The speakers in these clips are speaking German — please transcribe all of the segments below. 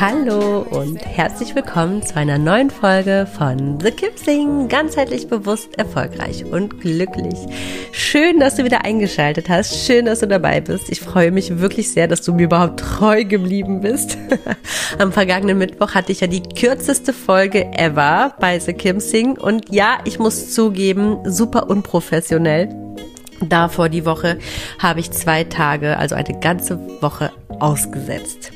Hallo und herzlich willkommen zu einer neuen Folge von The Kipsing. Ganzheitlich bewusst, erfolgreich und glücklich. Schön, dass du wieder eingeschaltet hast. Schön, dass du dabei bist. Ich freue mich wirklich sehr, dass du mir überhaupt treu geblieben bist. Am vergangenen Mittwoch hatte ich ja die kürzeste Folge ever bei The Kipsing. Und ja, ich muss zugeben, super unprofessionell. Davor die Woche habe ich zwei Tage, also eine ganze Woche ausgesetzt.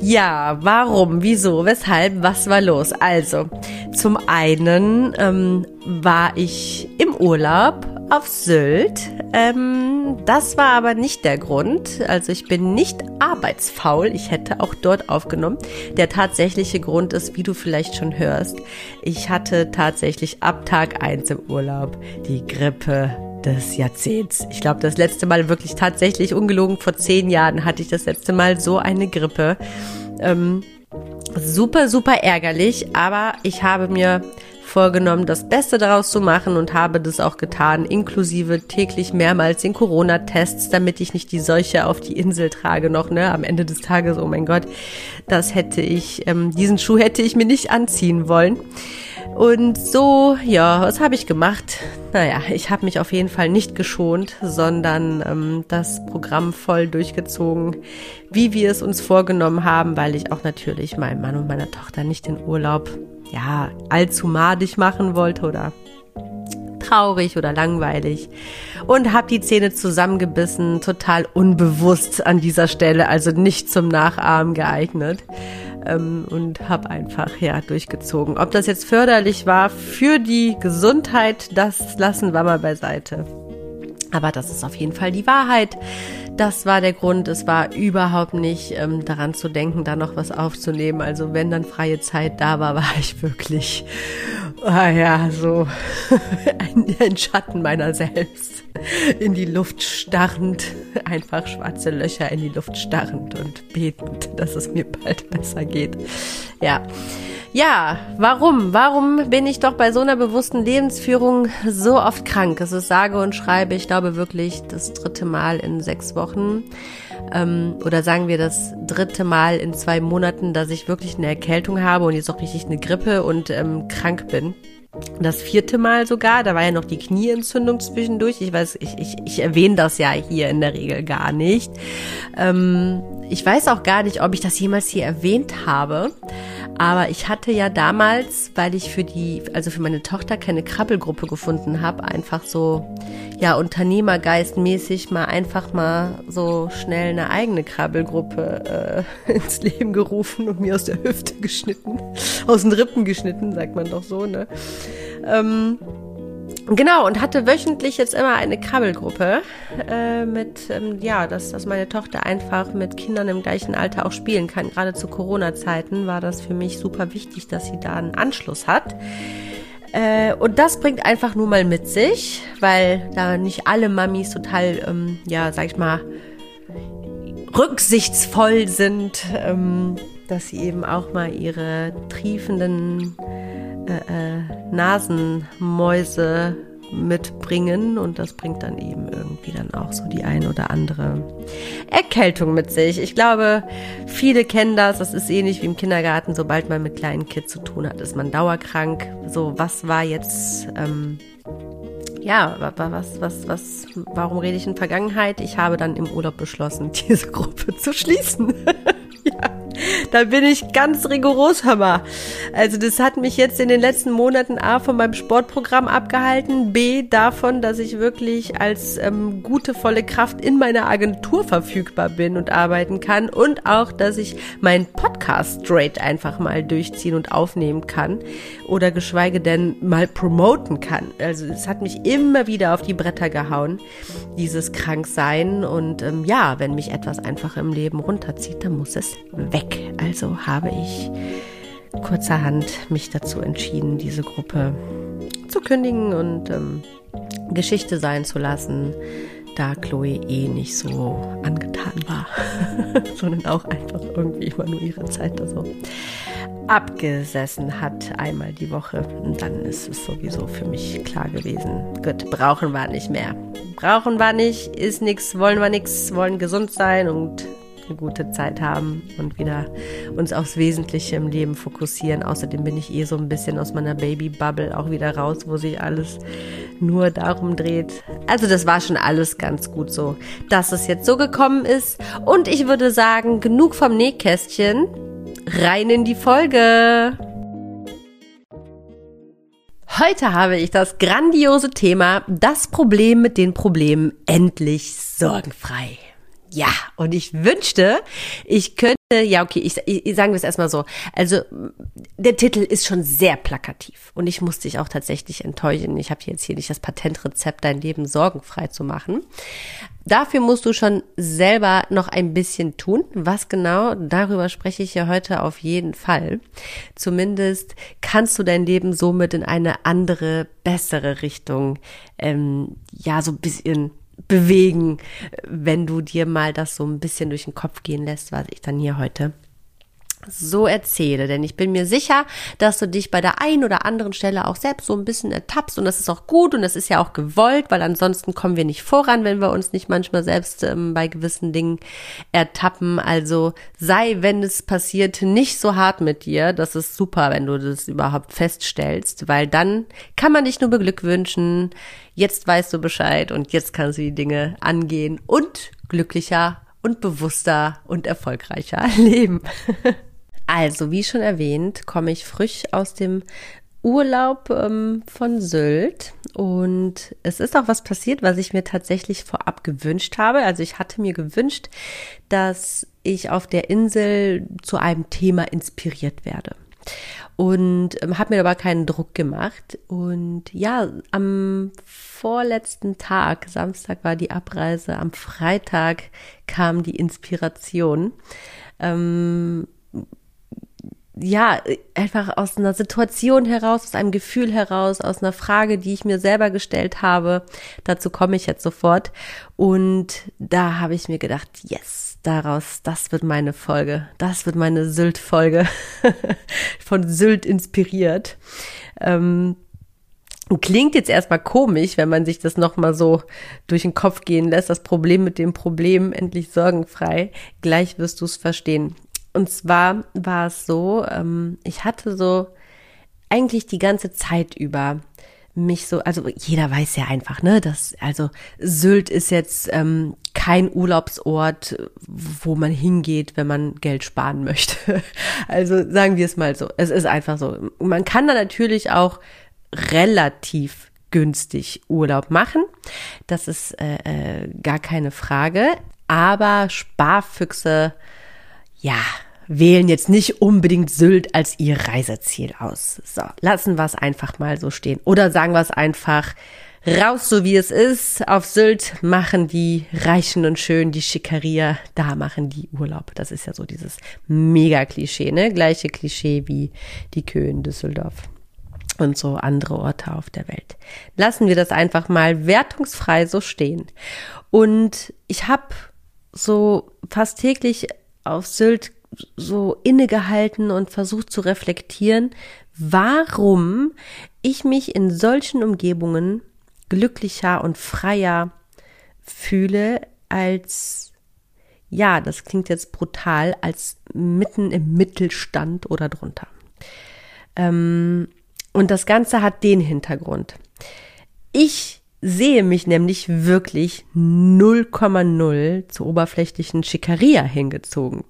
Ja, warum, wieso, weshalb, was war los? Also, zum einen ähm, war ich im Urlaub auf Sylt. Ähm, das war aber nicht der Grund. Also ich bin nicht arbeitsfaul. Ich hätte auch dort aufgenommen. Der tatsächliche Grund ist, wie du vielleicht schon hörst, ich hatte tatsächlich ab Tag eins im Urlaub die Grippe des Jahrzehnts. Ich glaube, das letzte Mal wirklich tatsächlich ungelogen vor zehn Jahren hatte ich das letzte Mal so eine Grippe. Ähm, super, super ärgerlich, aber ich habe mir vorgenommen, das Beste daraus zu machen und habe das auch getan, inklusive täglich mehrmals den Corona-Tests, damit ich nicht die Seuche auf die Insel trage noch, ne, am Ende des Tages, oh mein Gott, das hätte ich, ähm, diesen Schuh hätte ich mir nicht anziehen wollen. Und so, ja, was habe ich gemacht? Naja, ich habe mich auf jeden Fall nicht geschont, sondern ähm, das Programm voll durchgezogen, wie wir es uns vorgenommen haben, weil ich auch natürlich meinem Mann und meiner Tochter nicht den Urlaub, ja, allzu madig machen wollte oder traurig oder langweilig und habe die Zähne zusammengebissen, total unbewusst an dieser Stelle, also nicht zum Nachahmen geeignet ähm, und habe einfach ja durchgezogen. Ob das jetzt förderlich war für die Gesundheit, das lassen wir mal beiseite. Aber das ist auf jeden Fall die Wahrheit. Das war der Grund. Es war überhaupt nicht ähm, daran zu denken, da noch was aufzunehmen. Also wenn dann freie Zeit da war, war ich wirklich, ah ja, so ein, ein Schatten meiner selbst. In die Luft starrend, einfach schwarze Löcher in die Luft starrend und betend, dass es mir bald besser geht. Ja. Ja, warum? Warum bin ich doch bei so einer bewussten Lebensführung so oft krank? Es ist sage und schreibe, ich glaube wirklich das dritte Mal in sechs Wochen ähm, oder sagen wir das dritte Mal in zwei Monaten, dass ich wirklich eine Erkältung habe und jetzt auch richtig eine Grippe und ähm, krank bin. Das vierte Mal sogar, da war ja noch die Knieentzündung zwischendurch. Ich weiß, ich, ich, ich erwähne das ja hier in der Regel gar nicht. Ähm, ich weiß auch gar nicht, ob ich das jemals hier erwähnt habe. Aber ich hatte ja damals, weil ich für die, also für meine Tochter keine Krabbelgruppe gefunden habe, einfach so, ja, Unternehmergeistmäßig mal einfach mal so schnell eine eigene Krabbelgruppe äh, ins Leben gerufen und mir aus der Hüfte geschnitten, aus den Rippen geschnitten, sagt man doch so, ne? Ähm, Genau, und hatte wöchentlich jetzt immer eine Krabbelgruppe äh, mit, ähm, ja, dass, dass meine Tochter einfach mit Kindern im gleichen Alter auch spielen kann. Gerade zu Corona-Zeiten war das für mich super wichtig, dass sie da einen Anschluss hat. Äh, und das bringt einfach nur mal mit sich, weil da nicht alle Mamis total, ähm, ja, sag ich mal, rücksichtsvoll sind, ähm, dass sie eben auch mal ihre triefenden äh, äh, Nasenmäuse mitbringen und das bringt dann eben irgendwie dann auch so die ein oder andere Erkältung mit sich. Ich glaube, viele kennen das, das ist ähnlich wie im Kindergarten, sobald man mit kleinen Kids zu tun hat, ist man dauerkrank. So, was war jetzt ähm, ja, was, was, was, warum rede ich in Vergangenheit? Ich habe dann im Urlaub beschlossen, diese Gruppe zu schließen. Da bin ich ganz rigoros, Hammer. Also das hat mich jetzt in den letzten Monaten A von meinem Sportprogramm abgehalten, B davon, dass ich wirklich als ähm, gute, volle Kraft in meiner Agentur verfügbar bin und arbeiten kann und auch, dass ich meinen Podcast straight einfach mal durchziehen und aufnehmen kann oder geschweige denn mal promoten kann. Also es hat mich immer wieder auf die Bretter gehauen, dieses Kranksein und ähm, ja, wenn mich etwas einfach im Leben runterzieht, dann muss es weg. Also habe ich kurzerhand mich dazu entschieden, diese Gruppe zu kündigen und ähm, Geschichte sein zu lassen, da Chloe eh nicht so angetan war, sondern auch einfach irgendwie immer nur ihre Zeit da so abgesessen hat, einmal die Woche. Und dann ist es sowieso für mich klar gewesen. Gut, brauchen wir nicht mehr. Brauchen wir nicht, ist nichts, wollen wir nichts, wollen gesund sein und eine gute Zeit haben und wieder uns aufs Wesentliche im Leben fokussieren. Außerdem bin ich eh so ein bisschen aus meiner Baby-Bubble auch wieder raus, wo sich alles nur darum dreht. Also das war schon alles ganz gut so, dass es jetzt so gekommen ist. Und ich würde sagen, genug vom Nähkästchen. Rein in die Folge! Heute habe ich das grandiose Thema, das Problem mit den Problemen endlich sorgenfrei. Ja, und ich wünschte, ich könnte, ja, okay, ich, ich sagen wir es erstmal so. Also, der Titel ist schon sehr plakativ und ich musste dich auch tatsächlich enttäuschen. Ich habe jetzt hier nicht das Patentrezept, dein Leben sorgenfrei zu machen. Dafür musst du schon selber noch ein bisschen tun. Was genau, darüber spreche ich ja heute auf jeden Fall. Zumindest kannst du dein Leben somit in eine andere, bessere Richtung, ähm, ja, so ein bisschen bewegen, wenn du dir mal das so ein bisschen durch den Kopf gehen lässt, was ich dann hier heute so erzähle. Denn ich bin mir sicher, dass du dich bei der einen oder anderen Stelle auch selbst so ein bisschen ertappst und das ist auch gut und das ist ja auch gewollt, weil ansonsten kommen wir nicht voran, wenn wir uns nicht manchmal selbst ähm, bei gewissen Dingen ertappen. Also sei, wenn es passiert, nicht so hart mit dir. Das ist super, wenn du das überhaupt feststellst, weil dann kann man dich nur beglückwünschen. Jetzt weißt du Bescheid und jetzt kannst du die Dinge angehen und glücklicher und bewusster und erfolgreicher leben. Also, wie schon erwähnt, komme ich frisch aus dem Urlaub ähm, von Sylt und es ist auch was passiert, was ich mir tatsächlich vorab gewünscht habe. Also ich hatte mir gewünscht, dass ich auf der Insel zu einem Thema inspiriert werde und ähm, habe mir aber keinen Druck gemacht. Und ja, am vorletzten Tag, Samstag war die Abreise, am Freitag kam die Inspiration. Ähm, ja, einfach aus einer Situation heraus, aus einem Gefühl heraus, aus einer Frage, die ich mir selber gestellt habe. Dazu komme ich jetzt sofort. Und da habe ich mir gedacht, yes, daraus, das wird meine Folge. Das wird meine Sylt-Folge. Von Sylt inspiriert. Ähm, Klingt jetzt erstmal komisch, wenn man sich das nochmal so durch den Kopf gehen lässt, das Problem mit dem Problem endlich sorgenfrei. Gleich wirst du es verstehen. Und zwar war es so, ähm, ich hatte so eigentlich die ganze Zeit über mich so, also jeder weiß ja einfach, ne, dass, also Sylt ist jetzt ähm, kein Urlaubsort, wo man hingeht, wenn man Geld sparen möchte. Also sagen wir es mal so. Es ist einfach so. Man kann da natürlich auch relativ günstig Urlaub machen. Das ist äh, äh, gar keine Frage. Aber Sparfüchse ja, wählen jetzt nicht unbedingt Sylt als ihr Reiseziel aus. So, lassen wir es einfach mal so stehen. Oder sagen wir es einfach, raus so wie es ist. Auf Sylt machen die Reichen und Schönen die Schickeria, da machen die Urlaub. Das ist ja so dieses Mega-Klischee, ne? Gleiche Klischee wie die Kühe in Düsseldorf und so andere Orte auf der Welt. Lassen wir das einfach mal wertungsfrei so stehen. Und ich habe so fast täglich auf Sylt so innegehalten und versucht zu reflektieren, warum ich mich in solchen Umgebungen glücklicher und freier fühle als, ja, das klingt jetzt brutal, als mitten im Mittelstand oder drunter. Ähm, und das Ganze hat den Hintergrund. Ich sehe mich nämlich wirklich 0,0 zur oberflächlichen Schickeria hingezogen.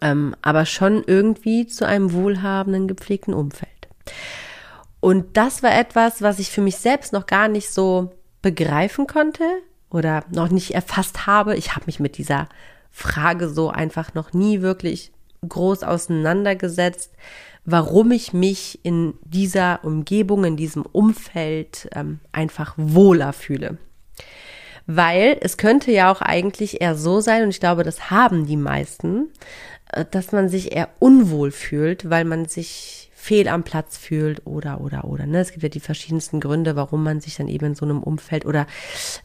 Ähm, aber schon irgendwie zu einem wohlhabenden, gepflegten Umfeld. Und das war etwas, was ich für mich selbst noch gar nicht so begreifen konnte oder noch nicht erfasst habe. Ich habe mich mit dieser Frage so einfach noch nie wirklich groß auseinandergesetzt, warum ich mich in dieser Umgebung, in diesem Umfeld ähm, einfach wohler fühle. Weil es könnte ja auch eigentlich eher so sein, und ich glaube, das haben die meisten, äh, dass man sich eher unwohl fühlt, weil man sich fehl am Platz fühlt oder, oder, oder. Ne? Es gibt ja die verschiedensten Gründe, warum man sich dann eben in so einem Umfeld oder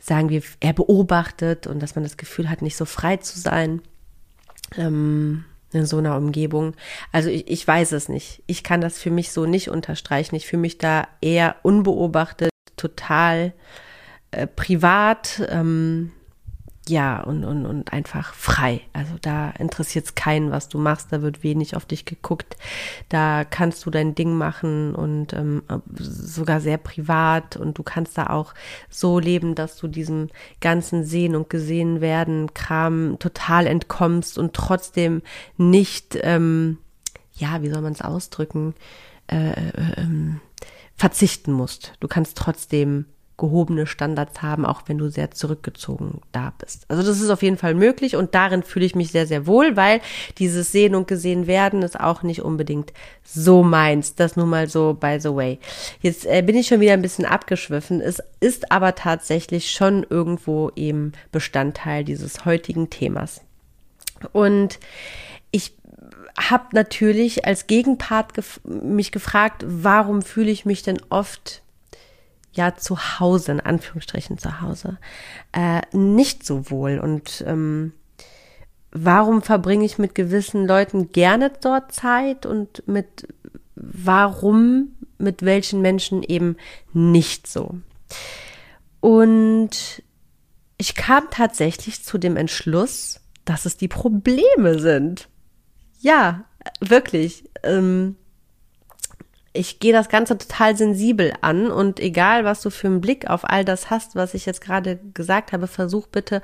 sagen wir, er beobachtet und dass man das Gefühl hat, nicht so frei zu sein. Ähm, in so einer Umgebung. Also ich, ich weiß es nicht. Ich kann das für mich so nicht unterstreichen. Ich fühle mich da eher unbeobachtet, total äh, privat, ähm, ja, und, und, und einfach frei. Also da interessiert es keinen, was du machst, da wird wenig auf dich geguckt. Da kannst du dein Ding machen und ähm, sogar sehr privat und du kannst da auch so leben, dass du diesem ganzen Sehen und gesehen werden Kram total entkommst und trotzdem nicht, ähm, ja, wie soll man es ausdrücken, äh, äh, ähm, verzichten musst. Du kannst trotzdem gehobene Standards haben, auch wenn du sehr zurückgezogen da bist. Also das ist auf jeden Fall möglich und darin fühle ich mich sehr, sehr wohl, weil dieses Sehen und Gesehen werden ist auch nicht unbedingt so meins. Das nur mal so by the way. Jetzt äh, bin ich schon wieder ein bisschen abgeschwiffen. Es ist aber tatsächlich schon irgendwo eben Bestandteil dieses heutigen Themas. Und ich habe natürlich als Gegenpart gef mich gefragt, warum fühle ich mich denn oft ja zu Hause, in Anführungsstrichen zu Hause, äh, nicht so wohl. Und ähm, warum verbringe ich mit gewissen Leuten gerne dort Zeit und mit warum mit welchen Menschen eben nicht so. Und ich kam tatsächlich zu dem Entschluss, dass es die Probleme sind. Ja, wirklich. Ähm, ich gehe das Ganze total sensibel an und egal, was du für einen Blick auf all das hast, was ich jetzt gerade gesagt habe, versuch bitte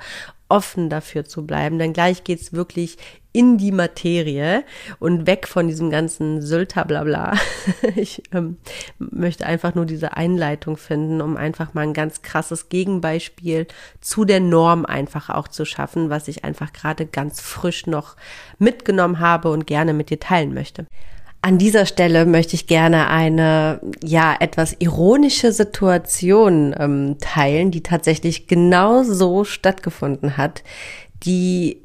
offen dafür zu bleiben, denn gleich geht's wirklich in die Materie und weg von diesem ganzen Sylter blabla. Ich ähm, möchte einfach nur diese Einleitung finden, um einfach mal ein ganz krasses Gegenbeispiel zu der Norm einfach auch zu schaffen, was ich einfach gerade ganz frisch noch mitgenommen habe und gerne mit dir teilen möchte. An dieser Stelle möchte ich gerne eine, ja, etwas ironische Situation ähm, teilen, die tatsächlich genau so stattgefunden hat, die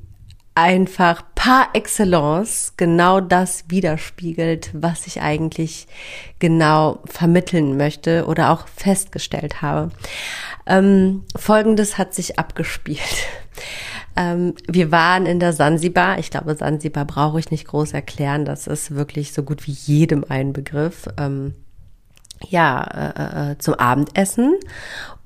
einfach par excellence genau das widerspiegelt, was ich eigentlich genau vermitteln möchte oder auch festgestellt habe. Ähm, Folgendes hat sich abgespielt. Ähm, wir waren in der Sansibar. Ich glaube, Sansibar brauche ich nicht groß erklären. Das ist wirklich so gut wie jedem ein Begriff. Ähm, ja, äh, äh, zum Abendessen.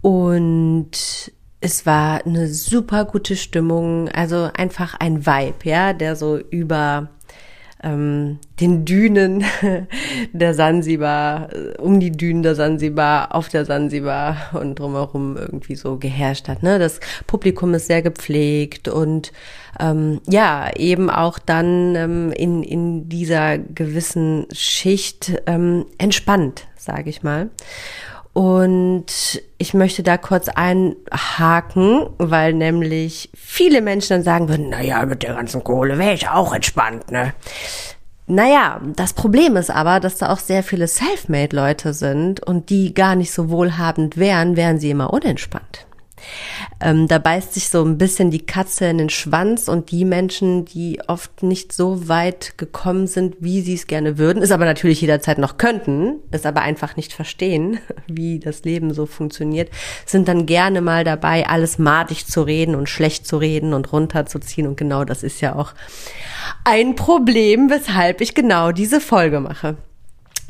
Und es war eine super gute Stimmung. Also einfach ein Vibe, ja, der so über ähm, den Dünen der Sansibar, äh, um die Dünen der Sansibar, auf der Sansibar und drumherum irgendwie so geherrscht hat. Ne? Das Publikum ist sehr gepflegt und ähm, ja, eben auch dann ähm, in, in dieser gewissen Schicht ähm, entspannt, sage ich mal. Und ich möchte da kurz einhaken, weil nämlich viele Menschen dann sagen würden, naja, mit der ganzen Kohle wäre ich auch entspannt, ne? Naja, das Problem ist aber, dass da auch sehr viele Selfmade-Leute sind und die gar nicht so wohlhabend wären, wären sie immer unentspannt. Ähm, da beißt sich so ein bisschen die Katze in den Schwanz und die Menschen, die oft nicht so weit gekommen sind, wie sie es gerne würden, es aber natürlich jederzeit noch könnten, es aber einfach nicht verstehen, wie das Leben so funktioniert, sind dann gerne mal dabei, alles madig zu reden und schlecht zu reden und runterzuziehen und genau das ist ja auch ein Problem, weshalb ich genau diese Folge mache.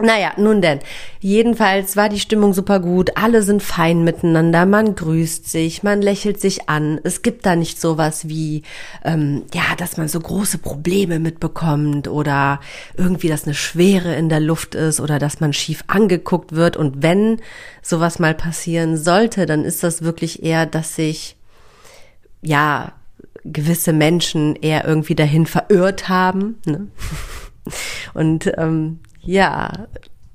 Naja, nun denn. Jedenfalls war die Stimmung super gut. Alle sind fein miteinander. Man grüßt sich, man lächelt sich an. Es gibt da nicht sowas wie, ähm, ja, dass man so große Probleme mitbekommt oder irgendwie, dass eine Schwere in der Luft ist oder dass man schief angeguckt wird. Und wenn sowas mal passieren sollte, dann ist das wirklich eher, dass sich, ja, gewisse Menschen eher irgendwie dahin verirrt haben. Ne? Und ähm, ja,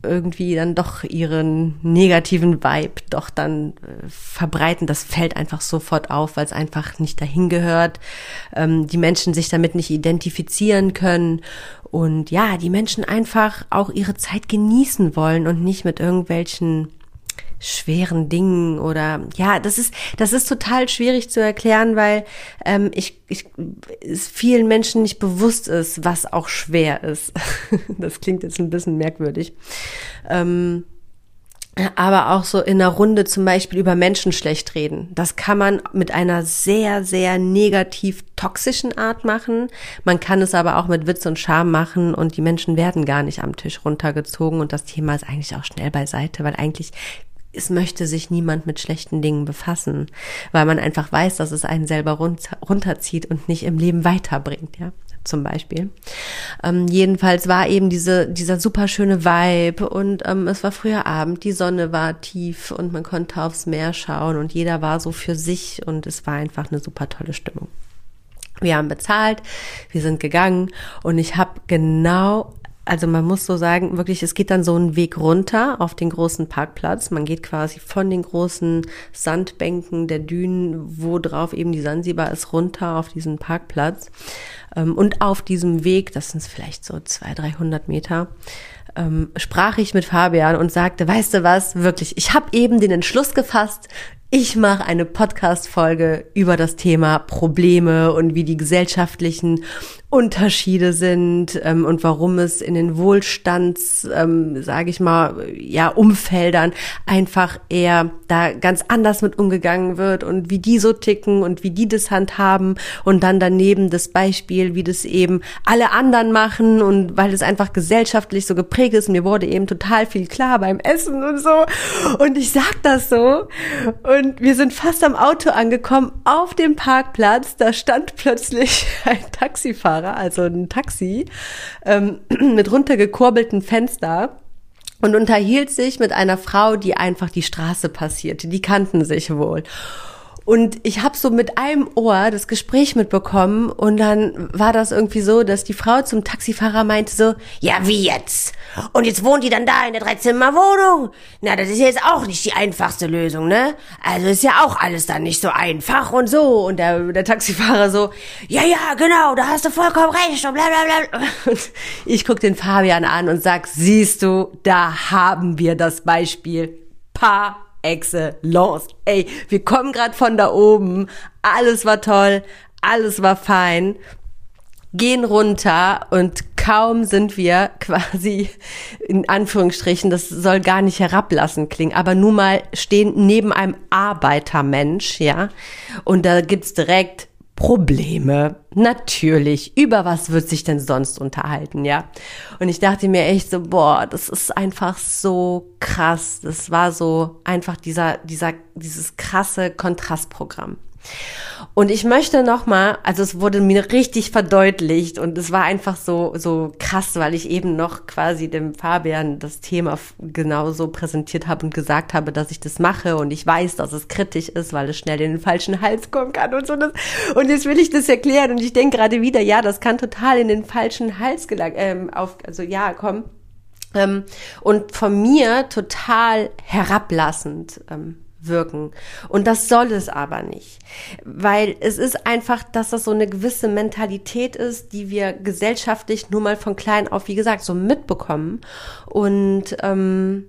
irgendwie dann doch ihren negativen Vibe doch dann äh, verbreiten. Das fällt einfach sofort auf, weil es einfach nicht dahin gehört. Ähm, die Menschen sich damit nicht identifizieren können und ja, die Menschen einfach auch ihre Zeit genießen wollen und nicht mit irgendwelchen schweren Dingen oder ja, das ist das ist total schwierig zu erklären, weil ähm, ich, ich es vielen Menschen nicht bewusst ist, was auch schwer ist. das klingt jetzt ein bisschen merkwürdig. Ähm, aber auch so in einer Runde zum Beispiel über Menschen schlecht reden. Das kann man mit einer sehr, sehr negativ toxischen Art machen. Man kann es aber auch mit Witz und Charme machen und die Menschen werden gar nicht am Tisch runtergezogen und das Thema ist eigentlich auch schnell beiseite, weil eigentlich es möchte sich niemand mit schlechten Dingen befassen, weil man einfach weiß, dass es einen selber runterzieht und nicht im Leben weiterbringt, ja zum Beispiel. Ähm, jedenfalls war eben diese, dieser super schöne Vibe und ähm, es war früher Abend, die Sonne war tief und man konnte aufs Meer schauen und jeder war so für sich und es war einfach eine super tolle Stimmung. Wir haben bezahlt, wir sind gegangen und ich habe genau also man muss so sagen, wirklich, es geht dann so einen Weg runter auf den großen Parkplatz. Man geht quasi von den großen Sandbänken der Dünen, wo drauf eben die Sansibar ist, runter auf diesen Parkplatz. Ähm, und auf diesem Weg, das sind vielleicht so zwei, dreihundert Meter, ähm, sprach ich mit Fabian und sagte, weißt du was, wirklich, ich habe eben den Entschluss gefasst, ich mache eine Podcast-Folge über das Thema Probleme und wie die gesellschaftlichen Unterschiede sind ähm, und warum es in den Wohlstands, ähm, sage ich mal, ja Umfeldern einfach eher da ganz anders mit umgegangen wird und wie die so ticken und wie die das handhaben. Und dann daneben das Beispiel, wie das eben alle anderen machen und weil es einfach gesellschaftlich so geprägt ist. Mir wurde eben total viel klar beim Essen und so. Und ich sag das so. Und wir sind fast am Auto angekommen auf dem Parkplatz. Da stand plötzlich ein Taxifahrer Fahrer, also ein Taxi, ähm, mit runtergekurbelten Fenster und unterhielt sich mit einer Frau, die einfach die Straße passierte. Die kannten sich wohl. Und ich habe so mit einem Ohr das Gespräch mitbekommen und dann war das irgendwie so, dass die Frau zum Taxifahrer meinte so, ja wie jetzt? Und jetzt wohnt die dann da in der Dreizimmerwohnung? Na, das ist jetzt auch nicht die einfachste Lösung, ne? Also ist ja auch alles dann nicht so einfach und so. Und der, der Taxifahrer so, ja, ja, genau, da hast du vollkommen recht und bla bla bla. Und ich guck den Fabian an und sag, siehst du, da haben wir das Beispiel. Pa excellence. Ey, wir kommen gerade von da oben. Alles war toll, alles war fein. Gehen runter und kaum sind wir quasi in Anführungsstrichen, das soll gar nicht herablassen klingen, aber nur mal stehen neben einem Arbeitermensch, ja, und da gibt's direkt Probleme. Natürlich. Über was wird sich denn sonst unterhalten, ja? Und ich dachte mir echt so, boah, das ist einfach so krass. Das war so einfach dieser, dieser, dieses krasse Kontrastprogramm. Und ich möchte noch mal, also es wurde mir richtig verdeutlicht und es war einfach so so krass, weil ich eben noch quasi dem Fabian das Thema genauso präsentiert habe und gesagt habe, dass ich das mache und ich weiß, dass es kritisch ist, weil es schnell in den falschen Hals kommen kann und so. Und jetzt will ich das erklären und ich denke gerade wieder, ja, das kann total in den falschen Hals gelangen, ähm, auf, also ja, kommen. Ähm, und von mir total herablassend ähm, wirken. Und das soll es aber nicht. Weil es ist einfach, dass das so eine gewisse Mentalität ist, die wir gesellschaftlich nur mal von klein auf, wie gesagt, so mitbekommen. Und ähm,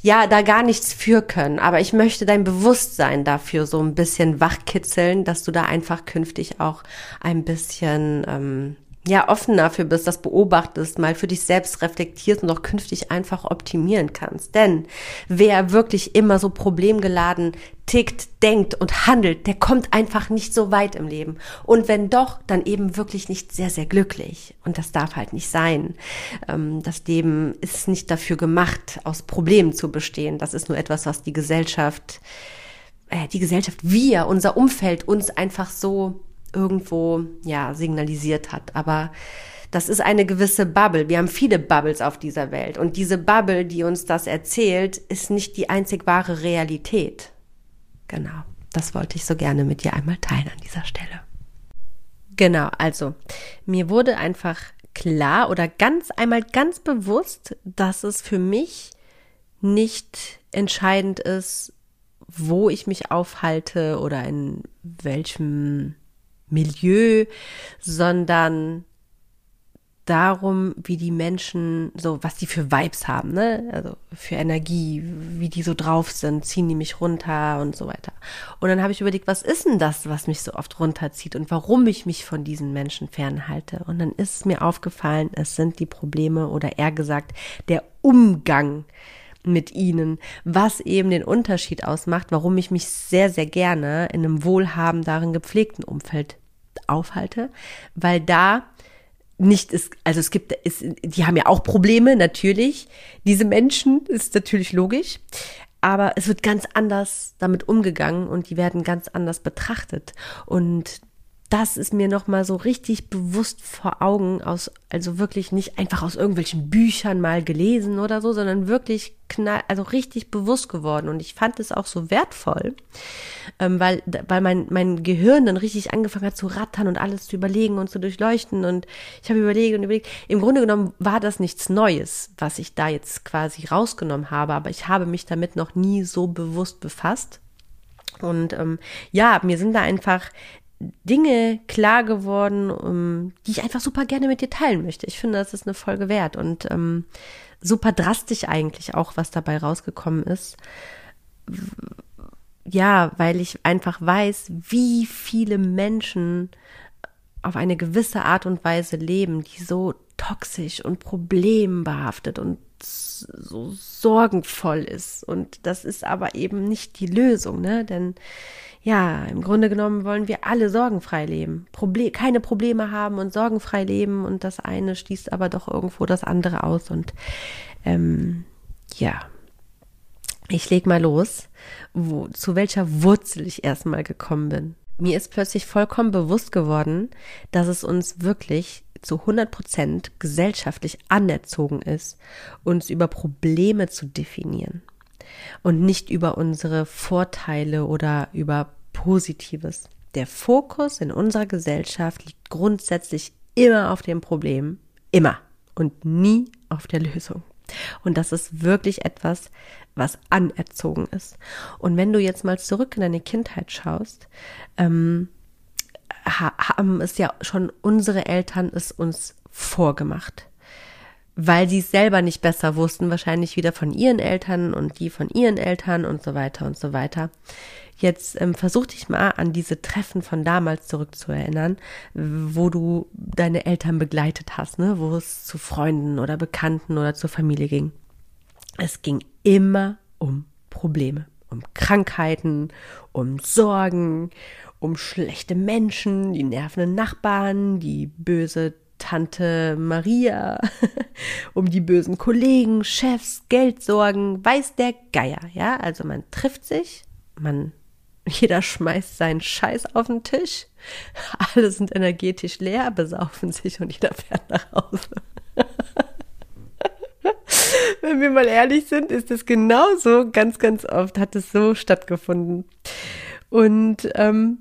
ja, da gar nichts für können. Aber ich möchte dein Bewusstsein dafür so ein bisschen wachkitzeln, dass du da einfach künftig auch ein bisschen ähm, ja, offen dafür bist, das beobachtest, mal für dich selbst reflektierst und auch künftig einfach optimieren kannst. Denn wer wirklich immer so problemgeladen tickt, denkt und handelt, der kommt einfach nicht so weit im Leben. Und wenn doch, dann eben wirklich nicht sehr, sehr glücklich. Und das darf halt nicht sein. Ähm, das Leben ist nicht dafür gemacht, aus Problemen zu bestehen. Das ist nur etwas, was die Gesellschaft, äh, die Gesellschaft, wir, unser Umfeld uns einfach so irgendwo, ja, signalisiert hat. Aber das ist eine gewisse Bubble. Wir haben viele Bubbles auf dieser Welt. Und diese Bubble, die uns das erzählt, ist nicht die einzig wahre Realität. Genau. Das wollte ich so gerne mit dir einmal teilen an dieser Stelle. Genau, also mir wurde einfach klar oder ganz einmal ganz bewusst, dass es für mich nicht entscheidend ist, wo ich mich aufhalte oder in welchem Milieu, sondern darum, wie die Menschen, so was die für Vibes haben, ne? Also für Energie, wie die so drauf sind, ziehen die mich runter und so weiter. Und dann habe ich überlegt, was ist denn das, was mich so oft runterzieht und warum ich mich von diesen Menschen fernhalte? Und dann ist mir aufgefallen, es sind die Probleme oder eher gesagt, der Umgang mit ihnen, was eben den Unterschied ausmacht, warum ich mich sehr, sehr gerne in einem wohlhabenderen, gepflegten Umfeld aufhalte, weil da nicht ist, also es gibt, ist, die haben ja auch Probleme, natürlich. Diese Menschen ist natürlich logisch. Aber es wird ganz anders damit umgegangen und die werden ganz anders betrachtet. Und das ist mir nochmal so richtig bewusst vor Augen aus, also wirklich nicht einfach aus irgendwelchen Büchern mal gelesen oder so, sondern wirklich knall, also richtig bewusst geworden. Und ich fand es auch so wertvoll, ähm, weil, weil mein, mein Gehirn dann richtig angefangen hat zu rattern und alles zu überlegen und zu durchleuchten. Und ich habe überlegt und überlegt. Im Grunde genommen war das nichts Neues, was ich da jetzt quasi rausgenommen habe, aber ich habe mich damit noch nie so bewusst befasst. Und ähm, ja, mir sind da einfach Dinge klar geworden, um, ähm, die ich einfach super gerne mit dir teilen möchte. Ich finde, das ist eine Folge wert und ähm, super drastisch eigentlich auch, was dabei rausgekommen ist. Ja, weil ich einfach weiß, wie viele Menschen auf eine gewisse Art und Weise leben, die so toxisch und problembehaftet und so sorgenvoll ist. Und das ist aber eben nicht die Lösung, ne? Denn ja, im Grunde genommen wollen wir alle sorgenfrei leben, Proble keine Probleme haben und sorgenfrei leben und das eine schließt aber doch irgendwo das andere aus und ähm, ja, ich leg mal los, wo, zu welcher Wurzel ich erstmal gekommen bin. Mir ist plötzlich vollkommen bewusst geworden, dass es uns wirklich zu 100 Prozent gesellschaftlich anerzogen ist, uns über Probleme zu definieren und nicht über unsere Vorteile oder über Positives. Der Fokus in unserer Gesellschaft liegt grundsätzlich immer auf dem Problem, immer und nie auf der Lösung. Und das ist wirklich etwas, was anerzogen ist. Und wenn du jetzt mal zurück in deine Kindheit schaust, ähm, haben es ja schon unsere Eltern es uns vorgemacht weil sie es selber nicht besser wussten, wahrscheinlich wieder von ihren Eltern und die von ihren Eltern und so weiter und so weiter. Jetzt ähm, versuch dich mal an diese Treffen von damals zurückzuerinnern, wo du deine Eltern begleitet hast, ne, wo es zu Freunden oder Bekannten oder zur Familie ging. Es ging immer um Probleme, um Krankheiten, um Sorgen, um schlechte Menschen, die nervenden Nachbarn, die böse Tante Maria, um die bösen Kollegen, Chefs, Geldsorgen, weiß der Geier, ja? Also man trifft sich, man, jeder schmeißt seinen Scheiß auf den Tisch, alle sind energetisch leer, besaufen sich und jeder fährt nach Hause. Wenn wir mal ehrlich sind, ist es genauso, ganz, ganz oft hat es so stattgefunden. Und ähm,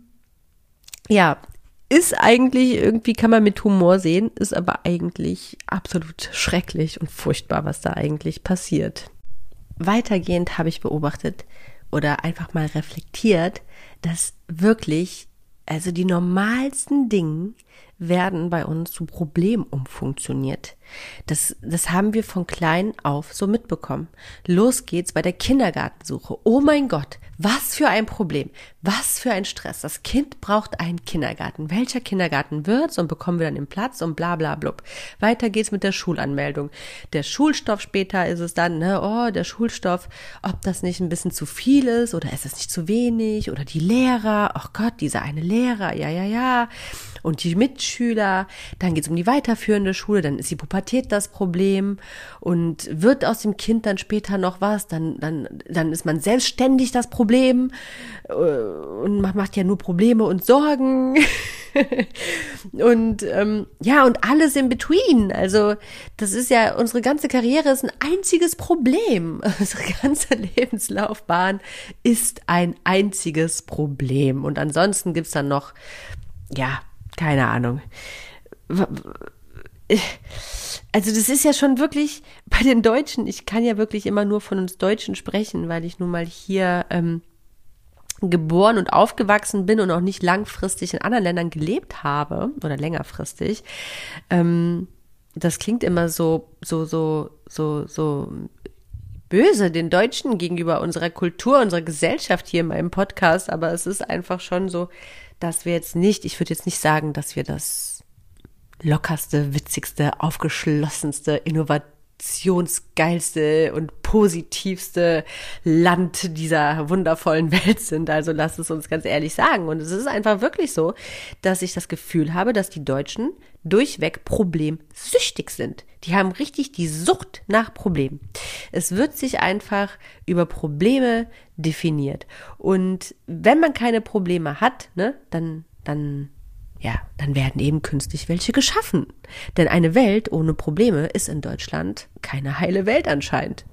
ja, ist eigentlich irgendwie, kann man mit Humor sehen, ist aber eigentlich absolut schrecklich und furchtbar, was da eigentlich passiert. Weitergehend habe ich beobachtet oder einfach mal reflektiert, dass wirklich, also die normalsten Dinge, werden bei uns zu Problem umfunktioniert. Das, das haben wir von klein auf so mitbekommen. Los geht's bei der Kindergartensuche. Oh mein Gott, was für ein Problem, was für ein Stress. Das Kind braucht einen Kindergarten. Welcher Kindergarten wird's und bekommen wir dann den Platz und bla bla blub. Weiter geht's mit der Schulanmeldung. Der Schulstoff später ist es dann, ne, oh, der Schulstoff, ob das nicht ein bisschen zu viel ist oder ist es nicht zu wenig oder die Lehrer, oh Gott, dieser eine Lehrer, ja, ja, ja. Und die Mitschüler, dann geht's um die weiterführende Schule, dann ist die Pubertät das Problem und wird aus dem Kind dann später noch was, dann, dann, dann ist man selbstständig das Problem Problem äh, und man macht ja nur Probleme und Sorgen und ähm, ja und alles in between. Also das ist ja unsere ganze Karriere ist ein einziges Problem. Unsere ganze Lebenslaufbahn ist ein einziges Problem und ansonsten gibt's dann noch ja keine Ahnung also das ist ja schon wirklich bei den Deutschen, ich kann ja wirklich immer nur von uns Deutschen sprechen, weil ich nun mal hier ähm, geboren und aufgewachsen bin und auch nicht langfristig in anderen Ländern gelebt habe oder längerfristig. Ähm, das klingt immer so, so, so, so, so böse den Deutschen gegenüber unserer Kultur, unserer Gesellschaft hier in meinem Podcast, aber es ist einfach schon so, dass wir jetzt nicht, ich würde jetzt nicht sagen, dass wir das lockerste, witzigste, aufgeschlossenste, innovationsgeilste und positivste Land dieser wundervollen Welt sind. Also lass es uns ganz ehrlich sagen. Und es ist einfach wirklich so, dass ich das Gefühl habe, dass die Deutschen durchweg problemsüchtig sind. Die haben richtig die Sucht nach Problemen. Es wird sich einfach über Probleme definiert. Und wenn man keine Probleme hat, ne, dann, dann ja, dann werden eben künstlich welche geschaffen. Denn eine Welt ohne Probleme ist in Deutschland keine heile Welt anscheinend.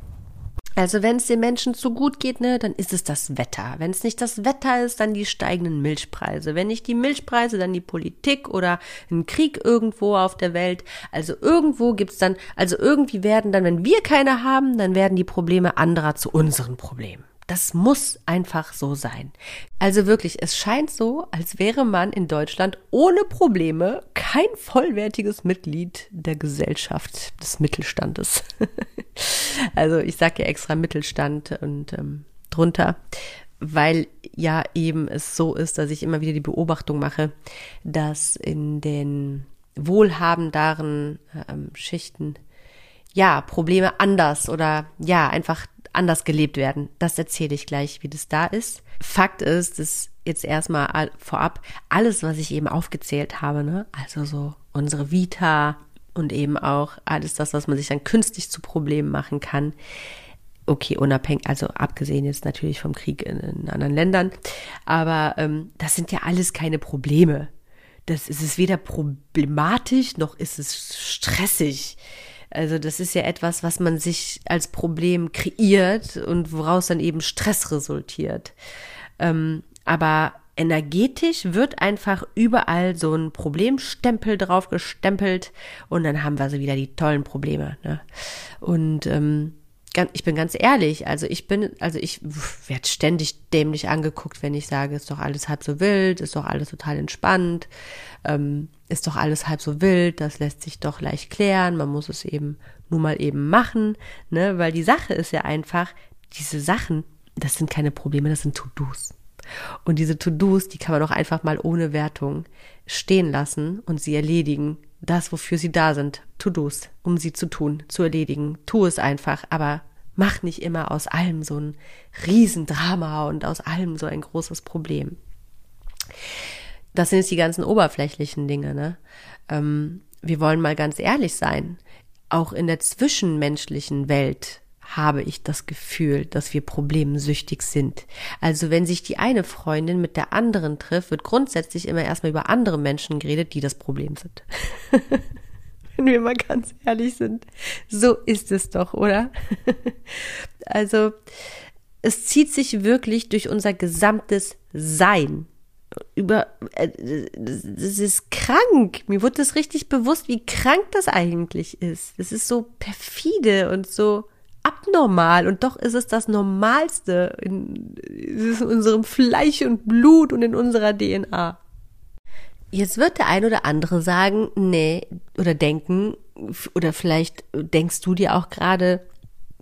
Also wenn es den Menschen zu gut geht, ne, dann ist es das Wetter. Wenn es nicht das Wetter ist, dann die steigenden Milchpreise. Wenn nicht die Milchpreise, dann die Politik oder ein Krieg irgendwo auf der Welt. Also irgendwo gibt's dann, also irgendwie werden dann, wenn wir keine haben, dann werden die Probleme anderer zu unseren Problemen. Das muss einfach so sein. Also wirklich, es scheint so, als wäre man in Deutschland ohne Probleme kein vollwertiges Mitglied der Gesellschaft des Mittelstandes. also ich sage ja extra Mittelstand und ähm, drunter, weil ja eben es so ist, dass ich immer wieder die Beobachtung mache, dass in den wohlhabenderen ähm, Schichten ja Probleme anders oder ja einfach anders gelebt werden. Das erzähle ich gleich, wie das da ist. Fakt ist, dass jetzt erstmal vorab alles, was ich eben aufgezählt habe, ne, also so unsere Vita und eben auch alles das, was man sich dann künstlich zu Problemen machen kann. Okay, unabhängig, also abgesehen jetzt natürlich vom Krieg in, in anderen Ländern, aber ähm, das sind ja alles keine Probleme. Das ist es weder problematisch noch ist es stressig. Also das ist ja etwas, was man sich als Problem kreiert und woraus dann eben Stress resultiert. Ähm, aber energetisch wird einfach überall so ein Problemstempel drauf gestempelt und dann haben wir so wieder die tollen Probleme. Ne? Und ähm, ich bin ganz ehrlich, also ich bin, also ich werde ständig dämlich angeguckt, wenn ich sage, ist doch alles halb so wild, ist doch alles total entspannt, ähm, ist doch alles halb so wild, das lässt sich doch leicht klären, man muss es eben nur mal eben machen, ne, weil die Sache ist ja einfach, diese Sachen, das sind keine Probleme, das sind To-Dos. Und diese To-Dos, die kann man auch einfach mal ohne Wertung stehen lassen und sie erledigen das, wofür sie da sind, To-Dos, um sie zu tun, zu erledigen. Tu es einfach, aber mach nicht immer aus allem so ein Riesendrama und aus allem so ein großes Problem. Das sind jetzt die ganzen oberflächlichen Dinge, ne? Ähm, wir wollen mal ganz ehrlich sein. Auch in der zwischenmenschlichen Welt habe ich das Gefühl, dass wir problemsüchtig sind. Also wenn sich die eine Freundin mit der anderen trifft, wird grundsätzlich immer erstmal über andere Menschen geredet, die das Problem sind. wenn wir mal ganz ehrlich sind. So ist es doch, oder? also es zieht sich wirklich durch unser gesamtes Sein. Über, äh, das ist krank. Mir wurde das richtig bewusst, wie krank das eigentlich ist. Es ist so perfide und so abnormal und doch ist es das Normalste in, in unserem Fleisch und Blut und in unserer DNA. Jetzt wird der ein oder andere sagen, nee, oder denken, oder vielleicht denkst du dir auch gerade,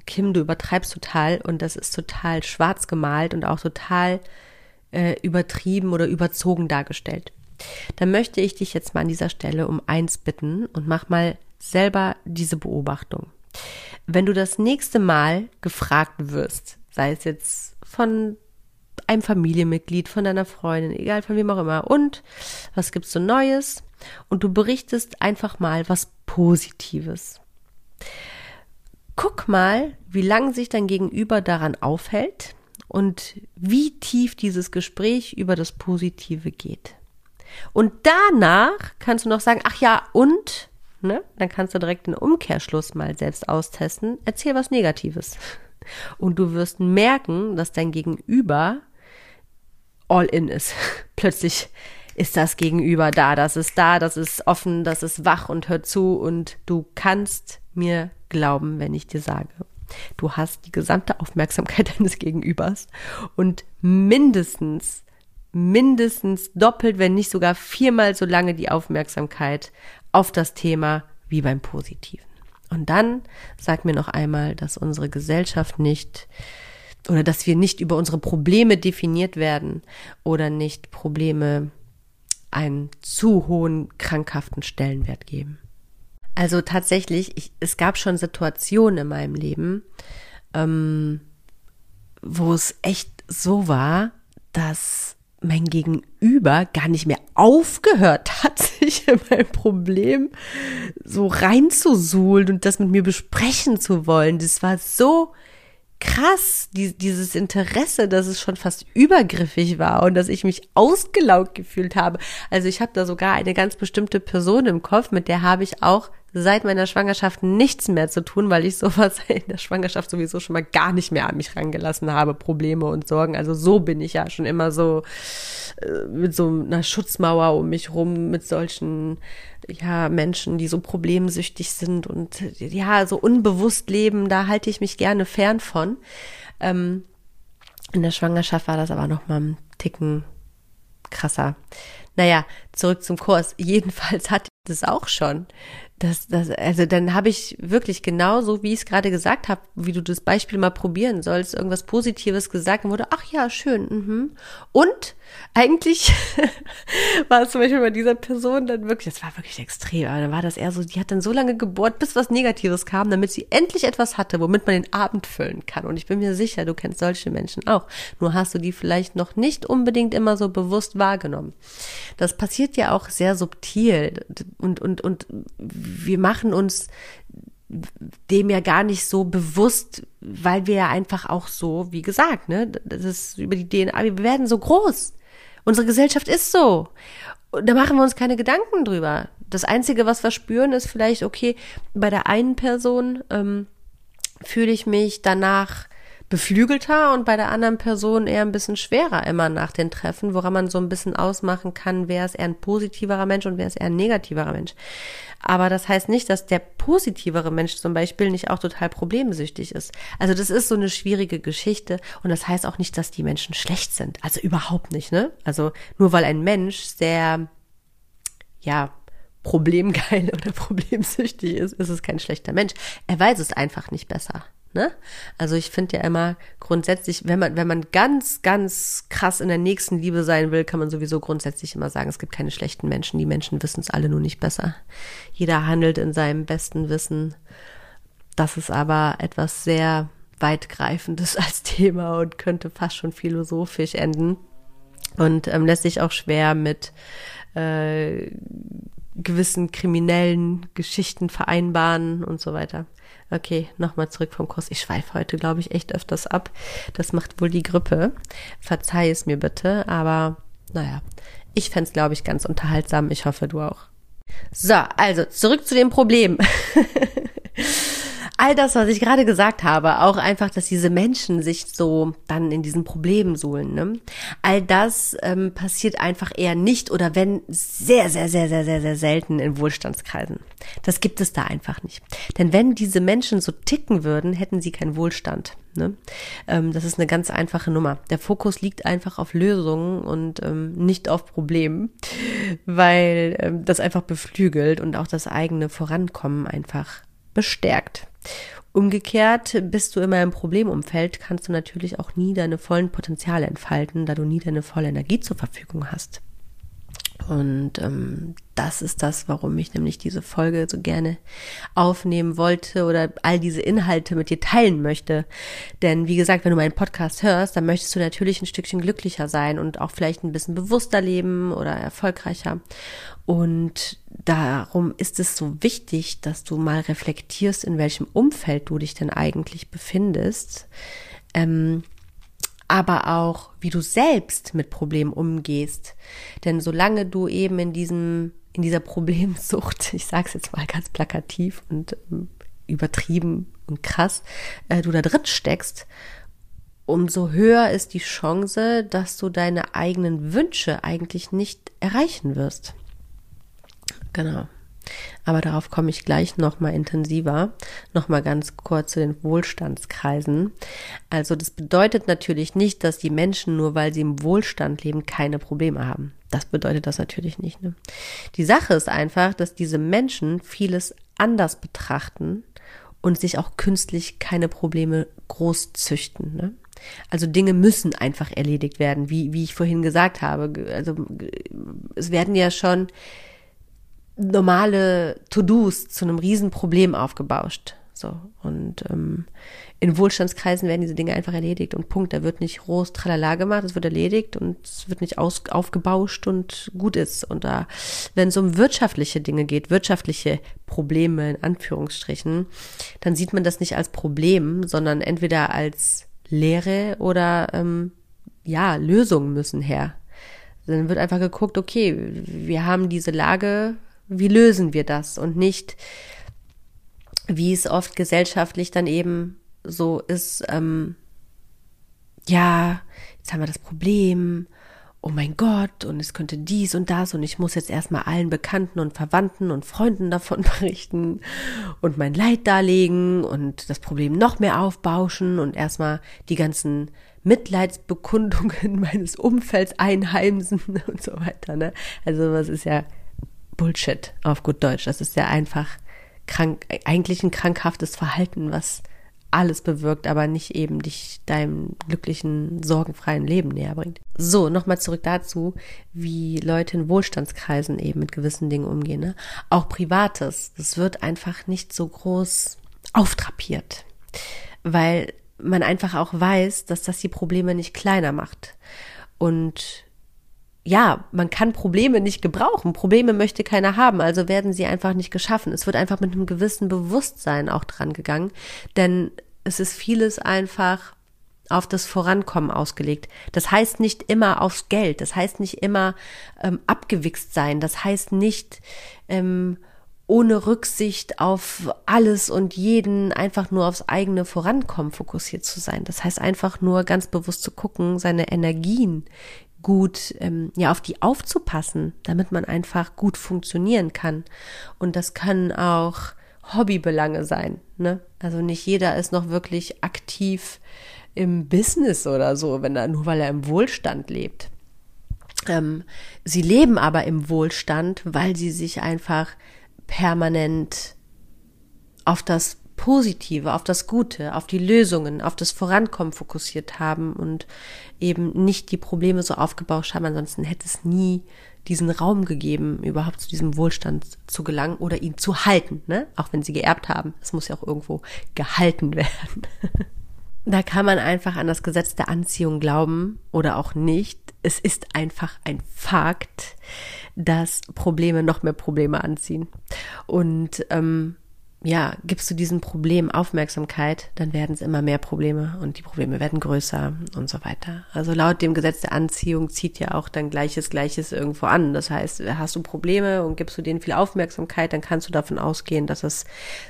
Kim, du übertreibst total und das ist total schwarz gemalt und auch total äh, übertrieben oder überzogen dargestellt. Dann möchte ich dich jetzt mal an dieser Stelle um eins bitten und mach mal selber diese Beobachtung. Wenn du das nächste Mal gefragt wirst, sei es jetzt von einem Familienmitglied, von deiner Freundin, egal von wem auch immer, und was gibt's so Neues? Und du berichtest einfach mal was Positives. Guck mal, wie lange sich dein Gegenüber daran aufhält und wie tief dieses Gespräch über das Positive geht. Und danach kannst du noch sagen, ach ja, und, ne? Dann kannst du direkt den Umkehrschluss mal selbst austesten. Erzähl was Negatives. Und du wirst merken, dass dein Gegenüber all in ist. Plötzlich ist das Gegenüber da, das ist da, das ist offen, das ist wach und hört zu und du kannst mir glauben, wenn ich dir sage, du hast die gesamte Aufmerksamkeit deines Gegenübers und mindestens mindestens doppelt, wenn nicht sogar viermal so lange die Aufmerksamkeit auf das Thema wie beim Positiven. Und dann sag mir noch einmal, dass unsere Gesellschaft nicht oder dass wir nicht über unsere Probleme definiert werden oder nicht Probleme einen zu hohen krankhaften Stellenwert geben. Also tatsächlich, ich, es gab schon Situationen in meinem Leben, ähm, wo es echt so war, dass mein Gegenüber gar nicht mehr aufgehört hat, sich in mein Problem so reinzusuhlen und das mit mir besprechen zu wollen. Das war so krass, die, dieses Interesse, dass es schon fast übergriffig war und dass ich mich ausgelaugt gefühlt habe. Also ich habe da sogar eine ganz bestimmte Person im Kopf, mit der habe ich auch seit meiner Schwangerschaft nichts mehr zu tun, weil ich sowas in der Schwangerschaft sowieso schon mal gar nicht mehr an mich rangelassen habe, Probleme und Sorgen. Also so bin ich ja schon immer so äh, mit so einer Schutzmauer um mich rum, mit solchen ja Menschen, die so problemsüchtig sind und ja so unbewusst leben. Da halte ich mich gerne fern von. Ähm, in der Schwangerschaft war das aber noch mal ein Ticken krasser. Naja, zurück zum Kurs. Jedenfalls hatte ich das auch schon das, das, also dann habe ich wirklich genauso, wie ich es gerade gesagt habe, wie du das Beispiel mal probieren sollst, irgendwas Positives gesagt und wurde, ach ja, schön. Mhm. Und eigentlich war es zum Beispiel bei dieser Person dann wirklich, das war wirklich extrem, aber dann war das eher so, die hat dann so lange gebohrt, bis was Negatives kam, damit sie endlich etwas hatte, womit man den Abend füllen kann. Und ich bin mir sicher, du kennst solche Menschen auch. Nur hast du die vielleicht noch nicht unbedingt immer so bewusst wahrgenommen. Das passiert ja auch sehr subtil und, und, und wir machen uns dem ja gar nicht so bewusst, weil wir ja einfach auch so, wie gesagt, ne, das ist über die DNA, wir werden so groß. Unsere Gesellschaft ist so. Und da machen wir uns keine Gedanken drüber. Das Einzige, was wir spüren, ist vielleicht, okay, bei der einen Person ähm, fühle ich mich danach beflügelter und bei der anderen Person eher ein bisschen schwerer immer nach den Treffen, woran man so ein bisschen ausmachen kann, wer ist eher ein positiverer Mensch und wer ist eher ein negativerer Mensch. Aber das heißt nicht, dass der positivere Mensch zum Beispiel nicht auch total problemsüchtig ist. Also das ist so eine schwierige Geschichte und das heißt auch nicht, dass die Menschen schlecht sind. Also überhaupt nicht, ne? Also nur weil ein Mensch sehr, ja, problemgeil oder problemsüchtig ist, ist es kein schlechter Mensch. Er weiß es einfach nicht besser. Ne? Also ich finde ja immer grundsätzlich, wenn man, wenn man ganz, ganz krass in der nächsten Liebe sein will, kann man sowieso grundsätzlich immer sagen, es gibt keine schlechten Menschen. Die Menschen wissen es alle nur nicht besser. Jeder handelt in seinem besten Wissen. Das ist aber etwas sehr weitgreifendes als Thema und könnte fast schon philosophisch enden und ähm, lässt sich auch schwer mit äh, gewissen kriminellen Geschichten vereinbaren und so weiter. Okay, nochmal zurück vom Kurs. Ich schweife heute, glaube ich, echt öfters ab. Das macht wohl die Grippe. Verzeih es mir bitte, aber naja, ich fände es, glaube ich, ganz unterhaltsam. Ich hoffe, du auch. So, also zurück zu dem Problem. all das, was ich gerade gesagt habe, auch einfach, dass diese Menschen sich so dann in diesen Problemen suhlen, ne? all das ähm, passiert einfach eher nicht oder wenn sehr, sehr, sehr, sehr, sehr, sehr selten in Wohlstandskreisen. Das gibt es da einfach nicht. Denn wenn diese Menschen so ticken würden, hätten sie keinen Wohlstand. Ne? Ähm, das ist eine ganz einfache Nummer. Der Fokus liegt einfach auf Lösungen und ähm, nicht auf Problemen, weil ähm, das einfach beflügelt und auch das eigene Vorankommen einfach bestärkt. Umgekehrt bist du immer im Problemumfeld, kannst du natürlich auch nie deine vollen Potenziale entfalten, da du nie deine volle Energie zur Verfügung hast. Und ähm, das ist das, warum ich nämlich diese Folge so gerne aufnehmen wollte oder all diese Inhalte mit dir teilen möchte. Denn wie gesagt, wenn du meinen Podcast hörst, dann möchtest du natürlich ein Stückchen glücklicher sein und auch vielleicht ein bisschen bewusster leben oder erfolgreicher. Und darum ist es so wichtig, dass du mal reflektierst, in welchem Umfeld du dich denn eigentlich befindest. Ähm, aber auch, wie du selbst mit Problemen umgehst. Denn solange du eben in diesem, in dieser Problemsucht, ich sag's jetzt mal ganz plakativ und ähm, übertrieben und krass, äh, du da drin steckst, umso höher ist die Chance, dass du deine eigenen Wünsche eigentlich nicht erreichen wirst. Genau. Aber darauf komme ich gleich nochmal intensiver. Nochmal ganz kurz zu den Wohlstandskreisen. Also das bedeutet natürlich nicht, dass die Menschen nur weil sie im Wohlstand leben, keine Probleme haben. Das bedeutet das natürlich nicht. Ne? Die Sache ist einfach, dass diese Menschen vieles anders betrachten und sich auch künstlich keine Probleme groß züchten. Ne? Also Dinge müssen einfach erledigt werden, wie, wie ich vorhin gesagt habe. Also es werden ja schon normale To-Dos zu einem Riesenproblem aufgebauscht. So. Und ähm, in Wohlstandskreisen werden diese Dinge einfach erledigt und Punkt. Da wird nicht groß tralala gemacht, es wird erledigt und es wird nicht aus, aufgebauscht und gut ist. Und da, wenn es um wirtschaftliche Dinge geht, wirtschaftliche Probleme in Anführungsstrichen, dann sieht man das nicht als Problem, sondern entweder als Lehre oder ähm, ja, Lösungen müssen her. Dann wird einfach geguckt, okay, wir haben diese Lage wie lösen wir das und nicht, wie es oft gesellschaftlich dann eben so ist, ähm, ja, jetzt haben wir das Problem, oh mein Gott, und es könnte dies und das, und ich muss jetzt erstmal allen Bekannten und Verwandten und Freunden davon berichten und mein Leid darlegen und das Problem noch mehr aufbauschen und erstmal die ganzen Mitleidsbekundungen meines Umfelds einheimsen und so weiter. Ne? Also was ist ja Bullshit auf gut Deutsch. Das ist ja einfach krank, eigentlich ein krankhaftes Verhalten, was alles bewirkt, aber nicht eben dich deinem glücklichen, sorgenfreien Leben näher bringt. So, nochmal zurück dazu, wie Leute in Wohlstandskreisen eben mit gewissen Dingen umgehen. Ne? Auch Privates, das wird einfach nicht so groß auftrapiert, weil man einfach auch weiß, dass das die Probleme nicht kleiner macht. Und ja, man kann Probleme nicht gebrauchen. Probleme möchte keiner haben, also werden sie einfach nicht geschaffen. Es wird einfach mit einem gewissen Bewusstsein auch dran gegangen, denn es ist vieles einfach auf das Vorankommen ausgelegt. Das heißt nicht immer aufs Geld, das heißt nicht immer ähm, abgewichst sein, das heißt nicht ähm, ohne Rücksicht auf alles und jeden einfach nur aufs eigene Vorankommen fokussiert zu sein. Das heißt einfach nur ganz bewusst zu gucken, seine Energien gut ähm, ja auf die aufzupassen, damit man einfach gut funktionieren kann. Und das können auch Hobbybelange sein. Ne? Also nicht jeder ist noch wirklich aktiv im Business oder so, wenn er nur weil er im Wohlstand lebt. Ähm, sie leben aber im Wohlstand, weil sie sich einfach permanent auf das Positive, auf das Gute, auf die Lösungen, auf das Vorankommen fokussiert haben und eben nicht die Probleme so aufgebauscht haben. Ansonsten hätte es nie diesen Raum gegeben, überhaupt zu diesem Wohlstand zu gelangen oder ihn zu halten, ne? Auch wenn sie geerbt haben. Es muss ja auch irgendwo gehalten werden. da kann man einfach an das Gesetz der Anziehung glauben oder auch nicht. Es ist einfach ein Fakt, dass Probleme noch mehr Probleme anziehen. Und ähm, ja, gibst du diesem Problem Aufmerksamkeit, dann werden es immer mehr Probleme und die Probleme werden größer und so weiter. Also laut dem Gesetz der Anziehung zieht ja auch dann Gleiches Gleiches irgendwo an. Das heißt, hast du Probleme und gibst du denen viel Aufmerksamkeit, dann kannst du davon ausgehen, dass es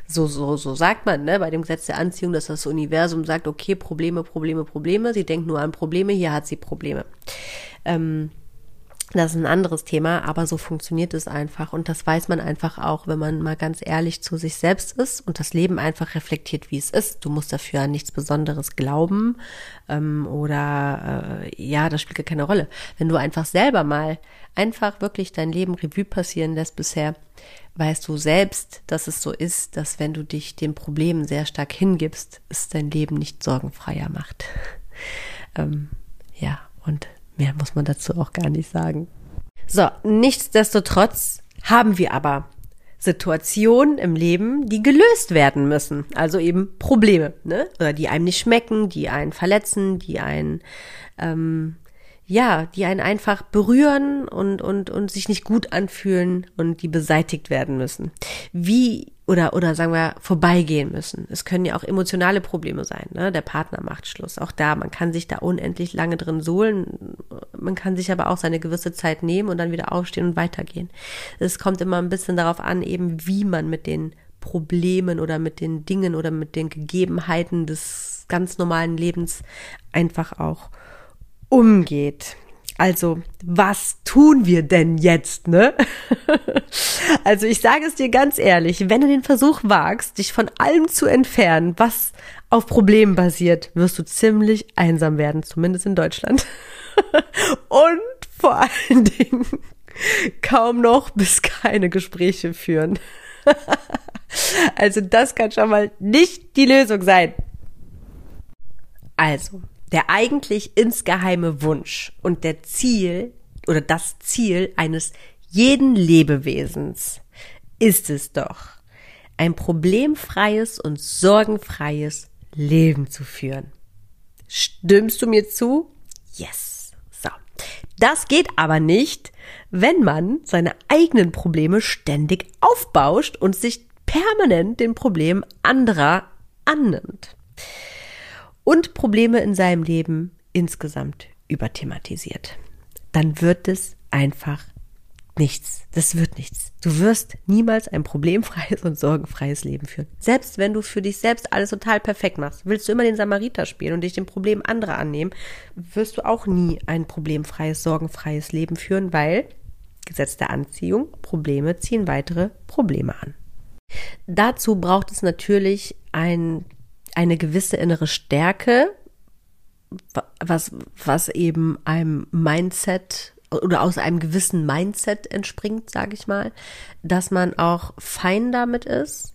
so, so, so sagt man, ne, bei dem Gesetz der Anziehung, dass das Universum sagt, okay, Probleme, Probleme, Probleme. Sie denkt nur an Probleme, hier hat sie Probleme. Ähm, das ist ein anderes Thema, aber so funktioniert es einfach. Und das weiß man einfach auch, wenn man mal ganz ehrlich zu sich selbst ist und das Leben einfach reflektiert, wie es ist. Du musst dafür an nichts Besonderes glauben ähm, oder äh, ja, das spielt gar keine Rolle. Wenn du einfach selber mal einfach wirklich dein Leben Revue passieren lässt bisher, weißt du selbst, dass es so ist, dass wenn du dich dem Problem sehr stark hingibst, es dein Leben nicht sorgenfreier macht. ähm, ja, und Mehr muss man dazu auch gar nicht sagen. So, nichtsdestotrotz haben wir aber Situationen im Leben, die gelöst werden müssen. Also eben Probleme, ne? Oder die einem nicht schmecken, die einen verletzen, die einen ähm, ja, die einen einfach berühren und, und, und sich nicht gut anfühlen und die beseitigt werden müssen. Wie, oder, oder sagen wir, vorbeigehen müssen. Es können ja auch emotionale Probleme sein, ne? Der Partner macht Schluss. Auch da, man kann sich da unendlich lange drin sohlen. Man kann sich aber auch seine gewisse Zeit nehmen und dann wieder aufstehen und weitergehen. Es kommt immer ein bisschen darauf an, eben wie man mit den Problemen oder mit den Dingen oder mit den Gegebenheiten des ganz normalen Lebens einfach auch umgeht. Also, was tun wir denn jetzt, ne? also, ich sage es dir ganz ehrlich, wenn du den Versuch wagst, dich von allem zu entfernen, was auf Problemen basiert, wirst du ziemlich einsam werden, zumindest in Deutschland. Und vor allen Dingen kaum noch bis keine Gespräche führen. also, das kann schon mal nicht die Lösung sein. Also, der eigentlich insgeheime Wunsch und der Ziel oder das Ziel eines jeden Lebewesens ist es doch, ein problemfreies und sorgenfreies Leben zu führen. Stimmst du mir zu? Yes. So. Das geht aber nicht, wenn man seine eigenen Probleme ständig aufbauscht und sich permanent den Problemen anderer annimmt und Probleme in seinem Leben insgesamt überthematisiert. Dann wird es einfach nichts. Das wird nichts. Du wirst niemals ein problemfreies und sorgenfreies Leben führen. Selbst wenn du für dich selbst alles total perfekt machst, willst du immer den Samariter spielen und dich dem Problem anderer annehmen, wirst du auch nie ein problemfreies, sorgenfreies Leben führen, weil Gesetz der Anziehung, Probleme ziehen weitere Probleme an. Dazu braucht es natürlich ein eine gewisse innere Stärke, was, was eben einem Mindset oder aus einem gewissen Mindset entspringt, sage ich mal, dass man auch fein damit ist,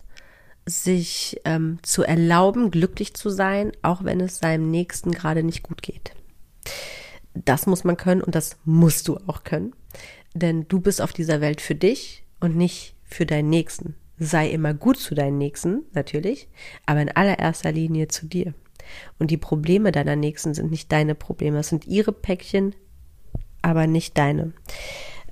sich ähm, zu erlauben, glücklich zu sein, auch wenn es seinem Nächsten gerade nicht gut geht. Das muss man können und das musst du auch können, denn du bist auf dieser Welt für dich und nicht für deinen Nächsten sei immer gut zu deinen Nächsten, natürlich, aber in allererster Linie zu dir. Und die Probleme deiner Nächsten sind nicht deine Probleme, es sind ihre Päckchen, aber nicht deine.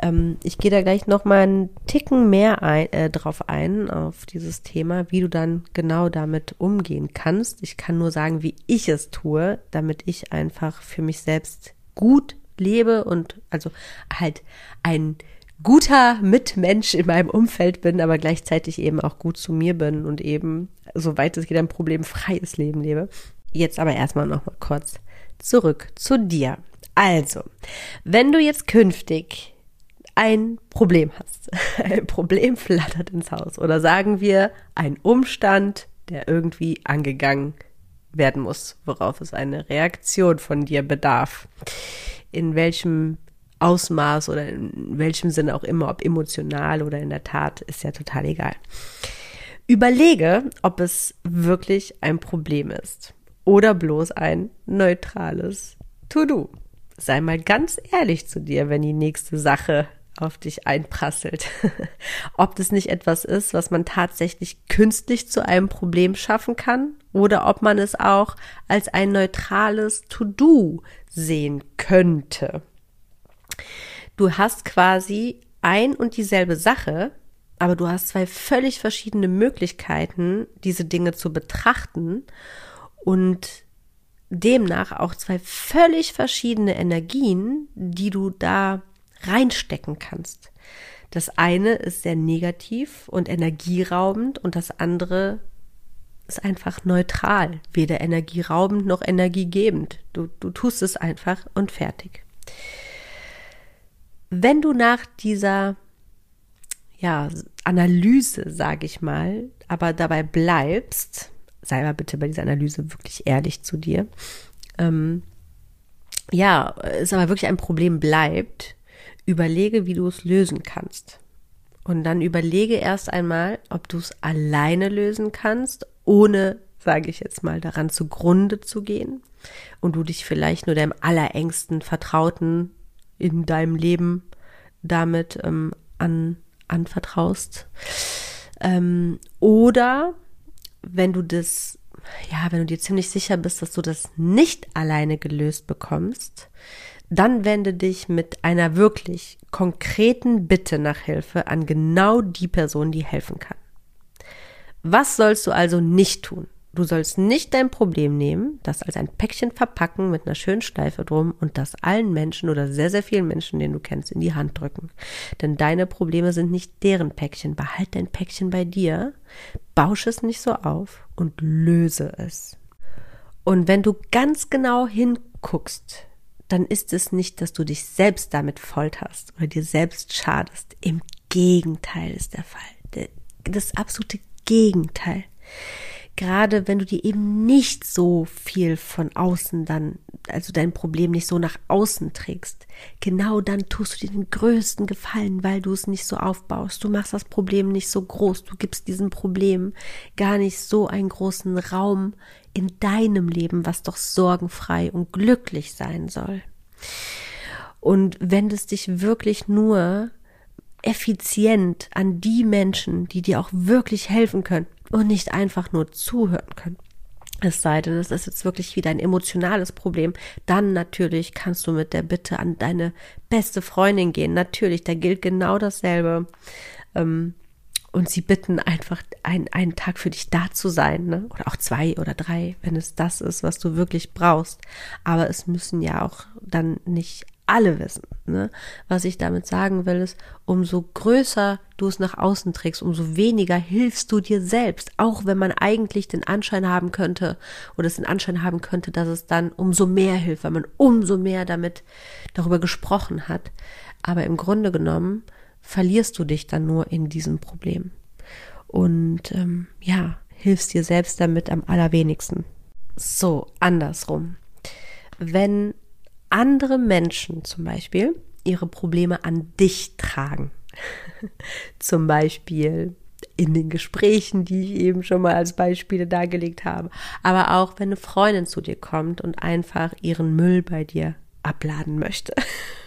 Ähm, ich gehe da gleich noch mal einen Ticken mehr ein, äh, drauf ein, auf dieses Thema, wie du dann genau damit umgehen kannst. Ich kann nur sagen, wie ich es tue, damit ich einfach für mich selbst gut lebe und also halt ein guter Mitmensch in meinem Umfeld bin, aber gleichzeitig eben auch gut zu mir bin und eben, soweit es geht, ein problemfreies Leben lebe. Jetzt aber erstmal noch mal kurz zurück zu dir. Also, wenn du jetzt künftig ein Problem hast, ein Problem flattert ins Haus oder sagen wir ein Umstand, der irgendwie angegangen werden muss, worauf es eine Reaktion von dir bedarf. In welchem Ausmaß oder in welchem Sinne auch immer, ob emotional oder in der Tat, ist ja total egal. Überlege, ob es wirklich ein Problem ist oder bloß ein neutrales To-Do. Sei mal ganz ehrlich zu dir, wenn die nächste Sache auf dich einprasselt. ob das nicht etwas ist, was man tatsächlich künstlich zu einem Problem schaffen kann oder ob man es auch als ein neutrales To-Do sehen könnte. Du hast quasi ein und dieselbe Sache, aber du hast zwei völlig verschiedene Möglichkeiten, diese Dinge zu betrachten und demnach auch zwei völlig verschiedene Energien, die du da reinstecken kannst. Das eine ist sehr negativ und energieraubend und das andere ist einfach neutral, weder energieraubend noch energiegebend. Du, du tust es einfach und fertig. Wenn du nach dieser ja, Analyse, sage ich mal, aber dabei bleibst, sei mal bitte bei dieser Analyse wirklich ehrlich zu dir, ähm, ja, es aber wirklich ein Problem bleibt, überlege, wie du es lösen kannst. Und dann überlege erst einmal, ob du es alleine lösen kannst, ohne, sage ich jetzt mal, daran zugrunde zu gehen. Und du dich vielleicht nur deinem allerengsten Vertrauten in deinem Leben damit ähm, an, anvertraust. Ähm, oder wenn du das, ja, wenn du dir ziemlich sicher bist, dass du das nicht alleine gelöst bekommst, dann wende dich mit einer wirklich konkreten Bitte nach Hilfe an genau die Person, die helfen kann. Was sollst du also nicht tun? Du sollst nicht dein Problem nehmen, das als ein Päckchen verpacken mit einer schönen Schleife drum und das allen Menschen oder sehr, sehr vielen Menschen, den du kennst, in die Hand drücken. Denn deine Probleme sind nicht deren Päckchen. Behalt dein Päckchen bei dir, bausche es nicht so auf und löse es. Und wenn du ganz genau hinguckst, dann ist es nicht, dass du dich selbst damit folterst oder dir selbst schadest. Im Gegenteil ist der Fall. Das absolute Gegenteil gerade wenn du dir eben nicht so viel von außen dann, also dein Problem nicht so nach außen trägst, genau dann tust du dir den größten Gefallen, weil du es nicht so aufbaust. Du machst das Problem nicht so groß, du gibst diesem Problem gar nicht so einen großen Raum in deinem Leben, was doch sorgenfrei und glücklich sein soll. Und wendest dich wirklich nur effizient an die Menschen, die dir auch wirklich helfen können und nicht einfach nur zuhören können. Es sei denn, es ist jetzt wirklich wieder ein emotionales Problem, dann natürlich kannst du mit der Bitte an deine beste Freundin gehen. Natürlich, da gilt genau dasselbe. Ähm, und sie bitten einfach ein, einen Tag für dich da zu sein, ne? oder auch zwei oder drei, wenn es das ist, was du wirklich brauchst. Aber es müssen ja auch dann nicht alle wissen. Ne? Was ich damit sagen will, ist, umso größer du es nach außen trägst, umso weniger hilfst du dir selbst. Auch wenn man eigentlich den Anschein haben könnte oder es den Anschein haben könnte, dass es dann umso mehr hilft, weil man umso mehr damit darüber gesprochen hat. Aber im Grunde genommen verlierst du dich dann nur in diesem Problem. Und ähm, ja, hilfst dir selbst damit am allerwenigsten. So, andersrum. Wenn andere Menschen zum Beispiel ihre Probleme an dich tragen. zum Beispiel in den Gesprächen, die ich eben schon mal als Beispiele dargelegt habe. Aber auch wenn eine Freundin zu dir kommt und einfach ihren Müll bei dir abladen möchte.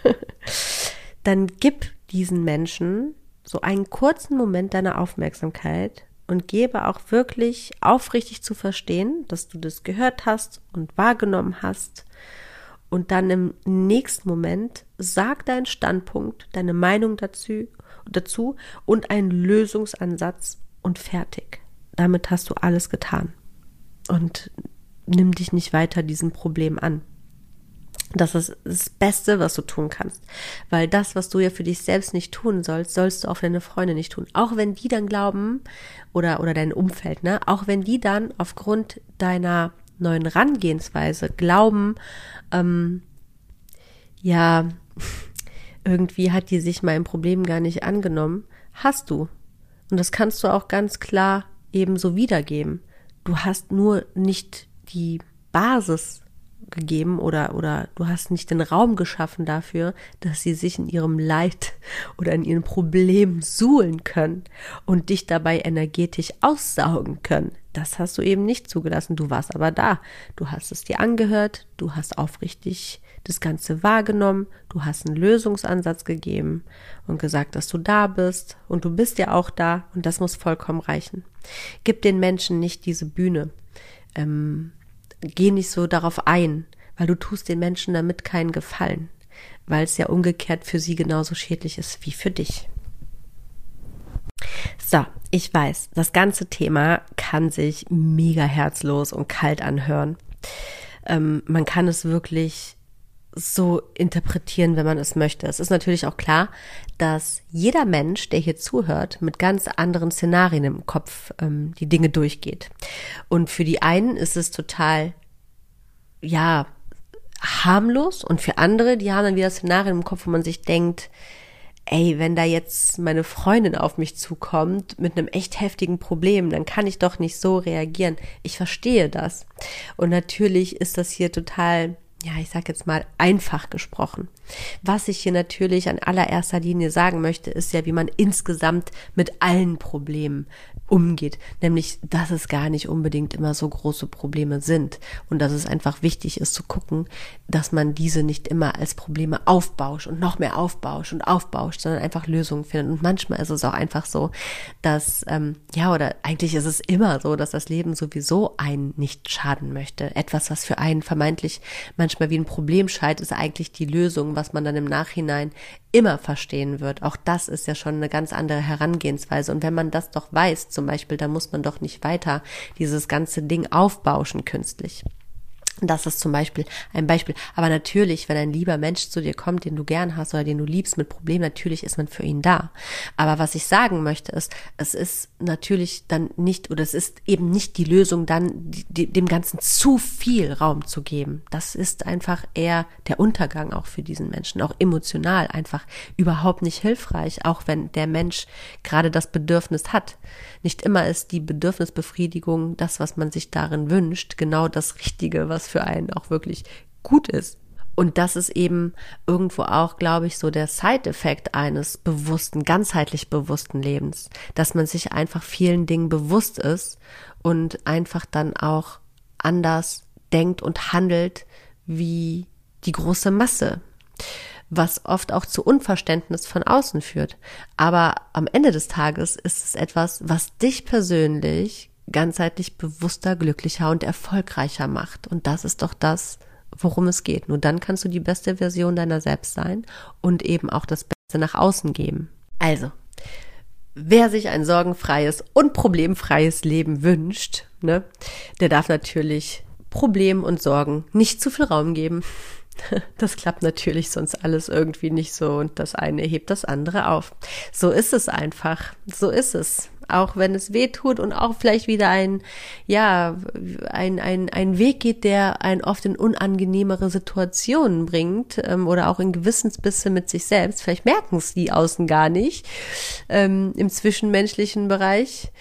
Dann gib diesen Menschen so einen kurzen Moment deiner Aufmerksamkeit und gebe auch wirklich aufrichtig zu verstehen, dass du das gehört hast und wahrgenommen hast und dann im nächsten Moment sag deinen Standpunkt, deine Meinung dazu, dazu und einen Lösungsansatz und fertig. Damit hast du alles getan. Und nimm dich nicht weiter diesem Problem an. Das ist das Beste, was du tun kannst. Weil das, was du ja für dich selbst nicht tun sollst, sollst du auch für deine Freunde nicht tun. Auch wenn die dann glauben, oder, oder dein Umfeld, ne, auch wenn die dann aufgrund deiner neuen Rangehensweise glauben, ähm, ja, irgendwie hat die sich mein Problem gar nicht angenommen, hast du. Und das kannst du auch ganz klar ebenso wiedergeben. Du hast nur nicht die Basis gegeben oder, oder du hast nicht den Raum geschaffen dafür, dass sie sich in ihrem Leid oder in ihren Problemen suhlen können und dich dabei energetisch aussaugen können. Das hast du eben nicht zugelassen. Du warst aber da. Du hast es dir angehört. Du hast aufrichtig das Ganze wahrgenommen. Du hast einen Lösungsansatz gegeben und gesagt, dass du da bist. Und du bist ja auch da. Und das muss vollkommen reichen. Gib den Menschen nicht diese Bühne. Ähm, geh nicht so darauf ein, weil du tust den Menschen damit keinen Gefallen, weil es ja umgekehrt für sie genauso schädlich ist wie für dich. So, ich weiß, das ganze Thema kann sich mega herzlos und kalt anhören. Ähm, man kann es wirklich so interpretieren, wenn man es möchte. Es ist natürlich auch klar, dass jeder Mensch, der hier zuhört, mit ganz anderen Szenarien im Kopf ähm, die Dinge durchgeht. Und für die einen ist es total, ja, harmlos und für andere, die haben dann wieder Szenarien im Kopf, wo man sich denkt, ey, wenn da jetzt meine Freundin auf mich zukommt mit einem echt heftigen Problem, dann kann ich doch nicht so reagieren. Ich verstehe das. Und natürlich ist das hier total ja, ich sag jetzt mal einfach gesprochen. Was ich hier natürlich an allererster Linie sagen möchte, ist ja, wie man insgesamt mit allen Problemen umgeht. Nämlich, dass es gar nicht unbedingt immer so große Probleme sind und dass es einfach wichtig ist zu gucken, dass man diese nicht immer als Probleme aufbauscht und noch mehr aufbauscht und aufbauscht, sondern einfach Lösungen findet. Und manchmal ist es auch einfach so, dass, ähm, ja, oder eigentlich ist es immer so, dass das Leben sowieso einen nicht schaden möchte. Etwas, was für einen vermeintlich manchmal wie ein Problem scheint, ist eigentlich die Lösung, was man dann im Nachhinein immer verstehen wird. Auch das ist ja schon eine ganz andere Herangehensweise. Und wenn man das doch weiß, zum Beispiel, dann muss man doch nicht weiter dieses ganze Ding aufbauschen künstlich. Das ist zum Beispiel ein Beispiel. Aber natürlich, wenn ein lieber Mensch zu dir kommt, den du gern hast oder den du liebst mit Problemen, natürlich ist man für ihn da. Aber was ich sagen möchte ist, es ist natürlich dann nicht oder es ist eben nicht die Lösung, dann die, dem Ganzen zu viel Raum zu geben. Das ist einfach eher der Untergang auch für diesen Menschen, auch emotional einfach überhaupt nicht hilfreich, auch wenn der Mensch gerade das Bedürfnis hat. Nicht immer ist die Bedürfnisbefriedigung das, was man sich darin wünscht, genau das Richtige, was für einen auch wirklich gut ist. Und das ist eben irgendwo auch, glaube ich, so der Side-Effekt eines bewussten, ganzheitlich bewussten Lebens, dass man sich einfach vielen Dingen bewusst ist und einfach dann auch anders denkt und handelt wie die große Masse, was oft auch zu Unverständnis von außen führt. Aber am Ende des Tages ist es etwas, was dich persönlich ganzheitlich bewusster, glücklicher und erfolgreicher macht. Und das ist doch das, worum es geht. Nur dann kannst du die beste Version deiner selbst sein und eben auch das Beste nach außen geben. Also, wer sich ein sorgenfreies und problemfreies Leben wünscht, ne, der darf natürlich Problemen und Sorgen nicht zu viel Raum geben. Das klappt natürlich sonst alles irgendwie nicht so und das eine hebt das andere auf. So ist es einfach. So ist es auch wenn es weh tut und auch vielleicht wieder ein, ja, ein, ein, ein Weg geht, der einen oft in unangenehmere Situationen bringt ähm, oder auch in Gewissensbisse mit sich selbst. Vielleicht merken es die außen gar nicht ähm, im zwischenmenschlichen Bereich.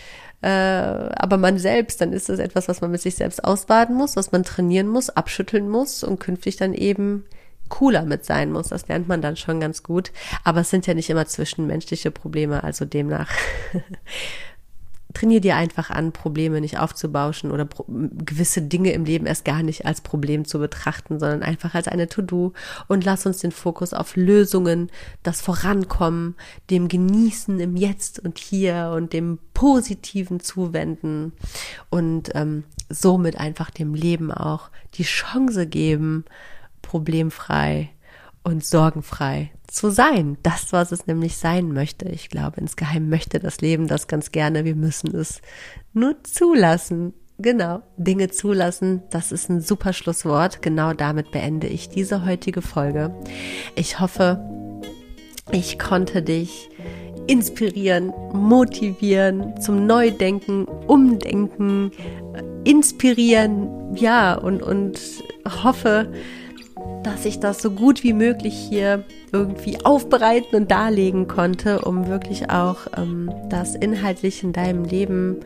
Äh, aber man selbst, dann ist das etwas, was man mit sich selbst ausbaden muss, was man trainieren muss, abschütteln muss und künftig dann eben cooler mit sein muss. Das lernt man dann schon ganz gut. Aber es sind ja nicht immer zwischenmenschliche Probleme, also demnach. Trainier dir einfach an, Probleme nicht aufzubauschen oder gewisse Dinge im Leben erst gar nicht als Problem zu betrachten, sondern einfach als eine To-Do und lass uns den Fokus auf Lösungen, das Vorankommen, dem Genießen im Jetzt und Hier und dem Positiven zuwenden und ähm, somit einfach dem Leben auch die Chance geben, problemfrei und sorgenfrei zu sein. Das, was es nämlich sein möchte. Ich glaube, insgeheim möchte das Leben das ganz gerne. Wir müssen es nur zulassen. Genau, Dinge zulassen, das ist ein super Schlusswort. Genau damit beende ich diese heutige Folge. Ich hoffe, ich konnte dich inspirieren, motivieren, zum Neudenken, Umdenken, inspirieren, ja, und, und hoffe, dass ich das so gut wie möglich hier irgendwie aufbereiten und darlegen konnte, um wirklich auch ähm, das inhaltlich in deinem Leben,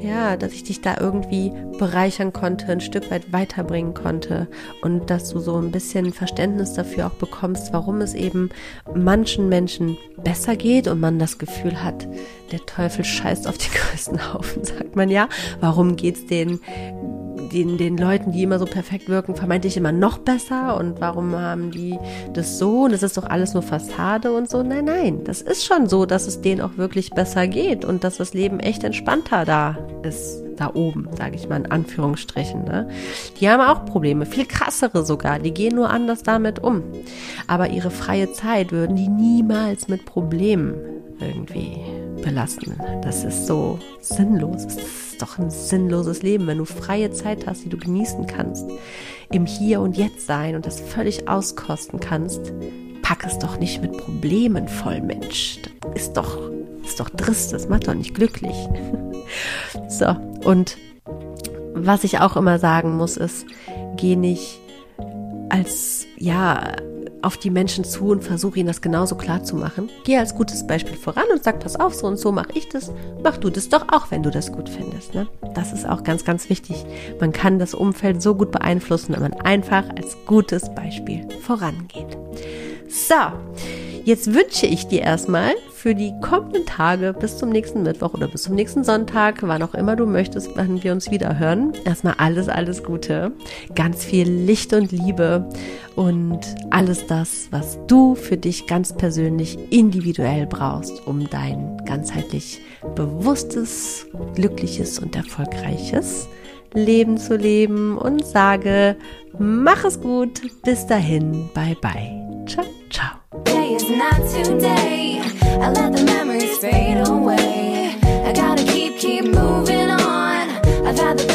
ja, dass ich dich da irgendwie bereichern konnte, ein Stück weit weiterbringen konnte und dass du so ein bisschen Verständnis dafür auch bekommst, warum es eben manchen Menschen besser geht und man das Gefühl hat, der Teufel scheißt auf die größten Haufen, sagt man ja. Warum geht's denen den, den Leuten, die immer so perfekt wirken, vermeintlich immer noch besser und warum haben die das so und das ist doch alles nur Fassade und so. Nein, nein, das ist schon so, dass es denen auch wirklich besser geht und dass das Leben echt entspannter da ist, da oben, sage ich mal in Anführungsstrichen. Ne? Die haben auch Probleme, viel krassere sogar, die gehen nur anders damit um. Aber ihre freie Zeit würden die niemals mit Problemen irgendwie belassen. Das ist so sinnlos. Es ist doch ein sinnloses Leben, wenn du freie Zeit hast, die du genießen kannst, im Hier und Jetzt sein und das völlig auskosten kannst. Pack es doch nicht mit Problemen voll, Mensch. Das ist doch, ist doch trist, das macht doch nicht glücklich. so, und was ich auch immer sagen muss, ist, geh nicht als, ja, auf die Menschen zu und versuche ihnen das genauso klar zu machen. Geh als gutes Beispiel voran und sag, pass auf, so und so mache ich das. Mach du das doch auch, wenn du das gut findest. Ne? Das ist auch ganz, ganz wichtig. Man kann das Umfeld so gut beeinflussen, wenn man einfach als gutes Beispiel vorangeht. So, Jetzt wünsche ich dir erstmal für die kommenden Tage bis zum nächsten Mittwoch oder bis zum nächsten Sonntag, wann auch immer du möchtest, wann wir uns wieder hören. Erstmal alles, alles Gute. Ganz viel Licht und Liebe und alles das, was du für dich ganz persönlich individuell brauchst, um dein ganzheitlich bewusstes, glückliches und erfolgreiches Leben zu leben und sage, mach es gut. Bis dahin. Bye bye. Ciao, ciao. is not today. I let the memories fade away. I gotta keep, keep moving on. I've had the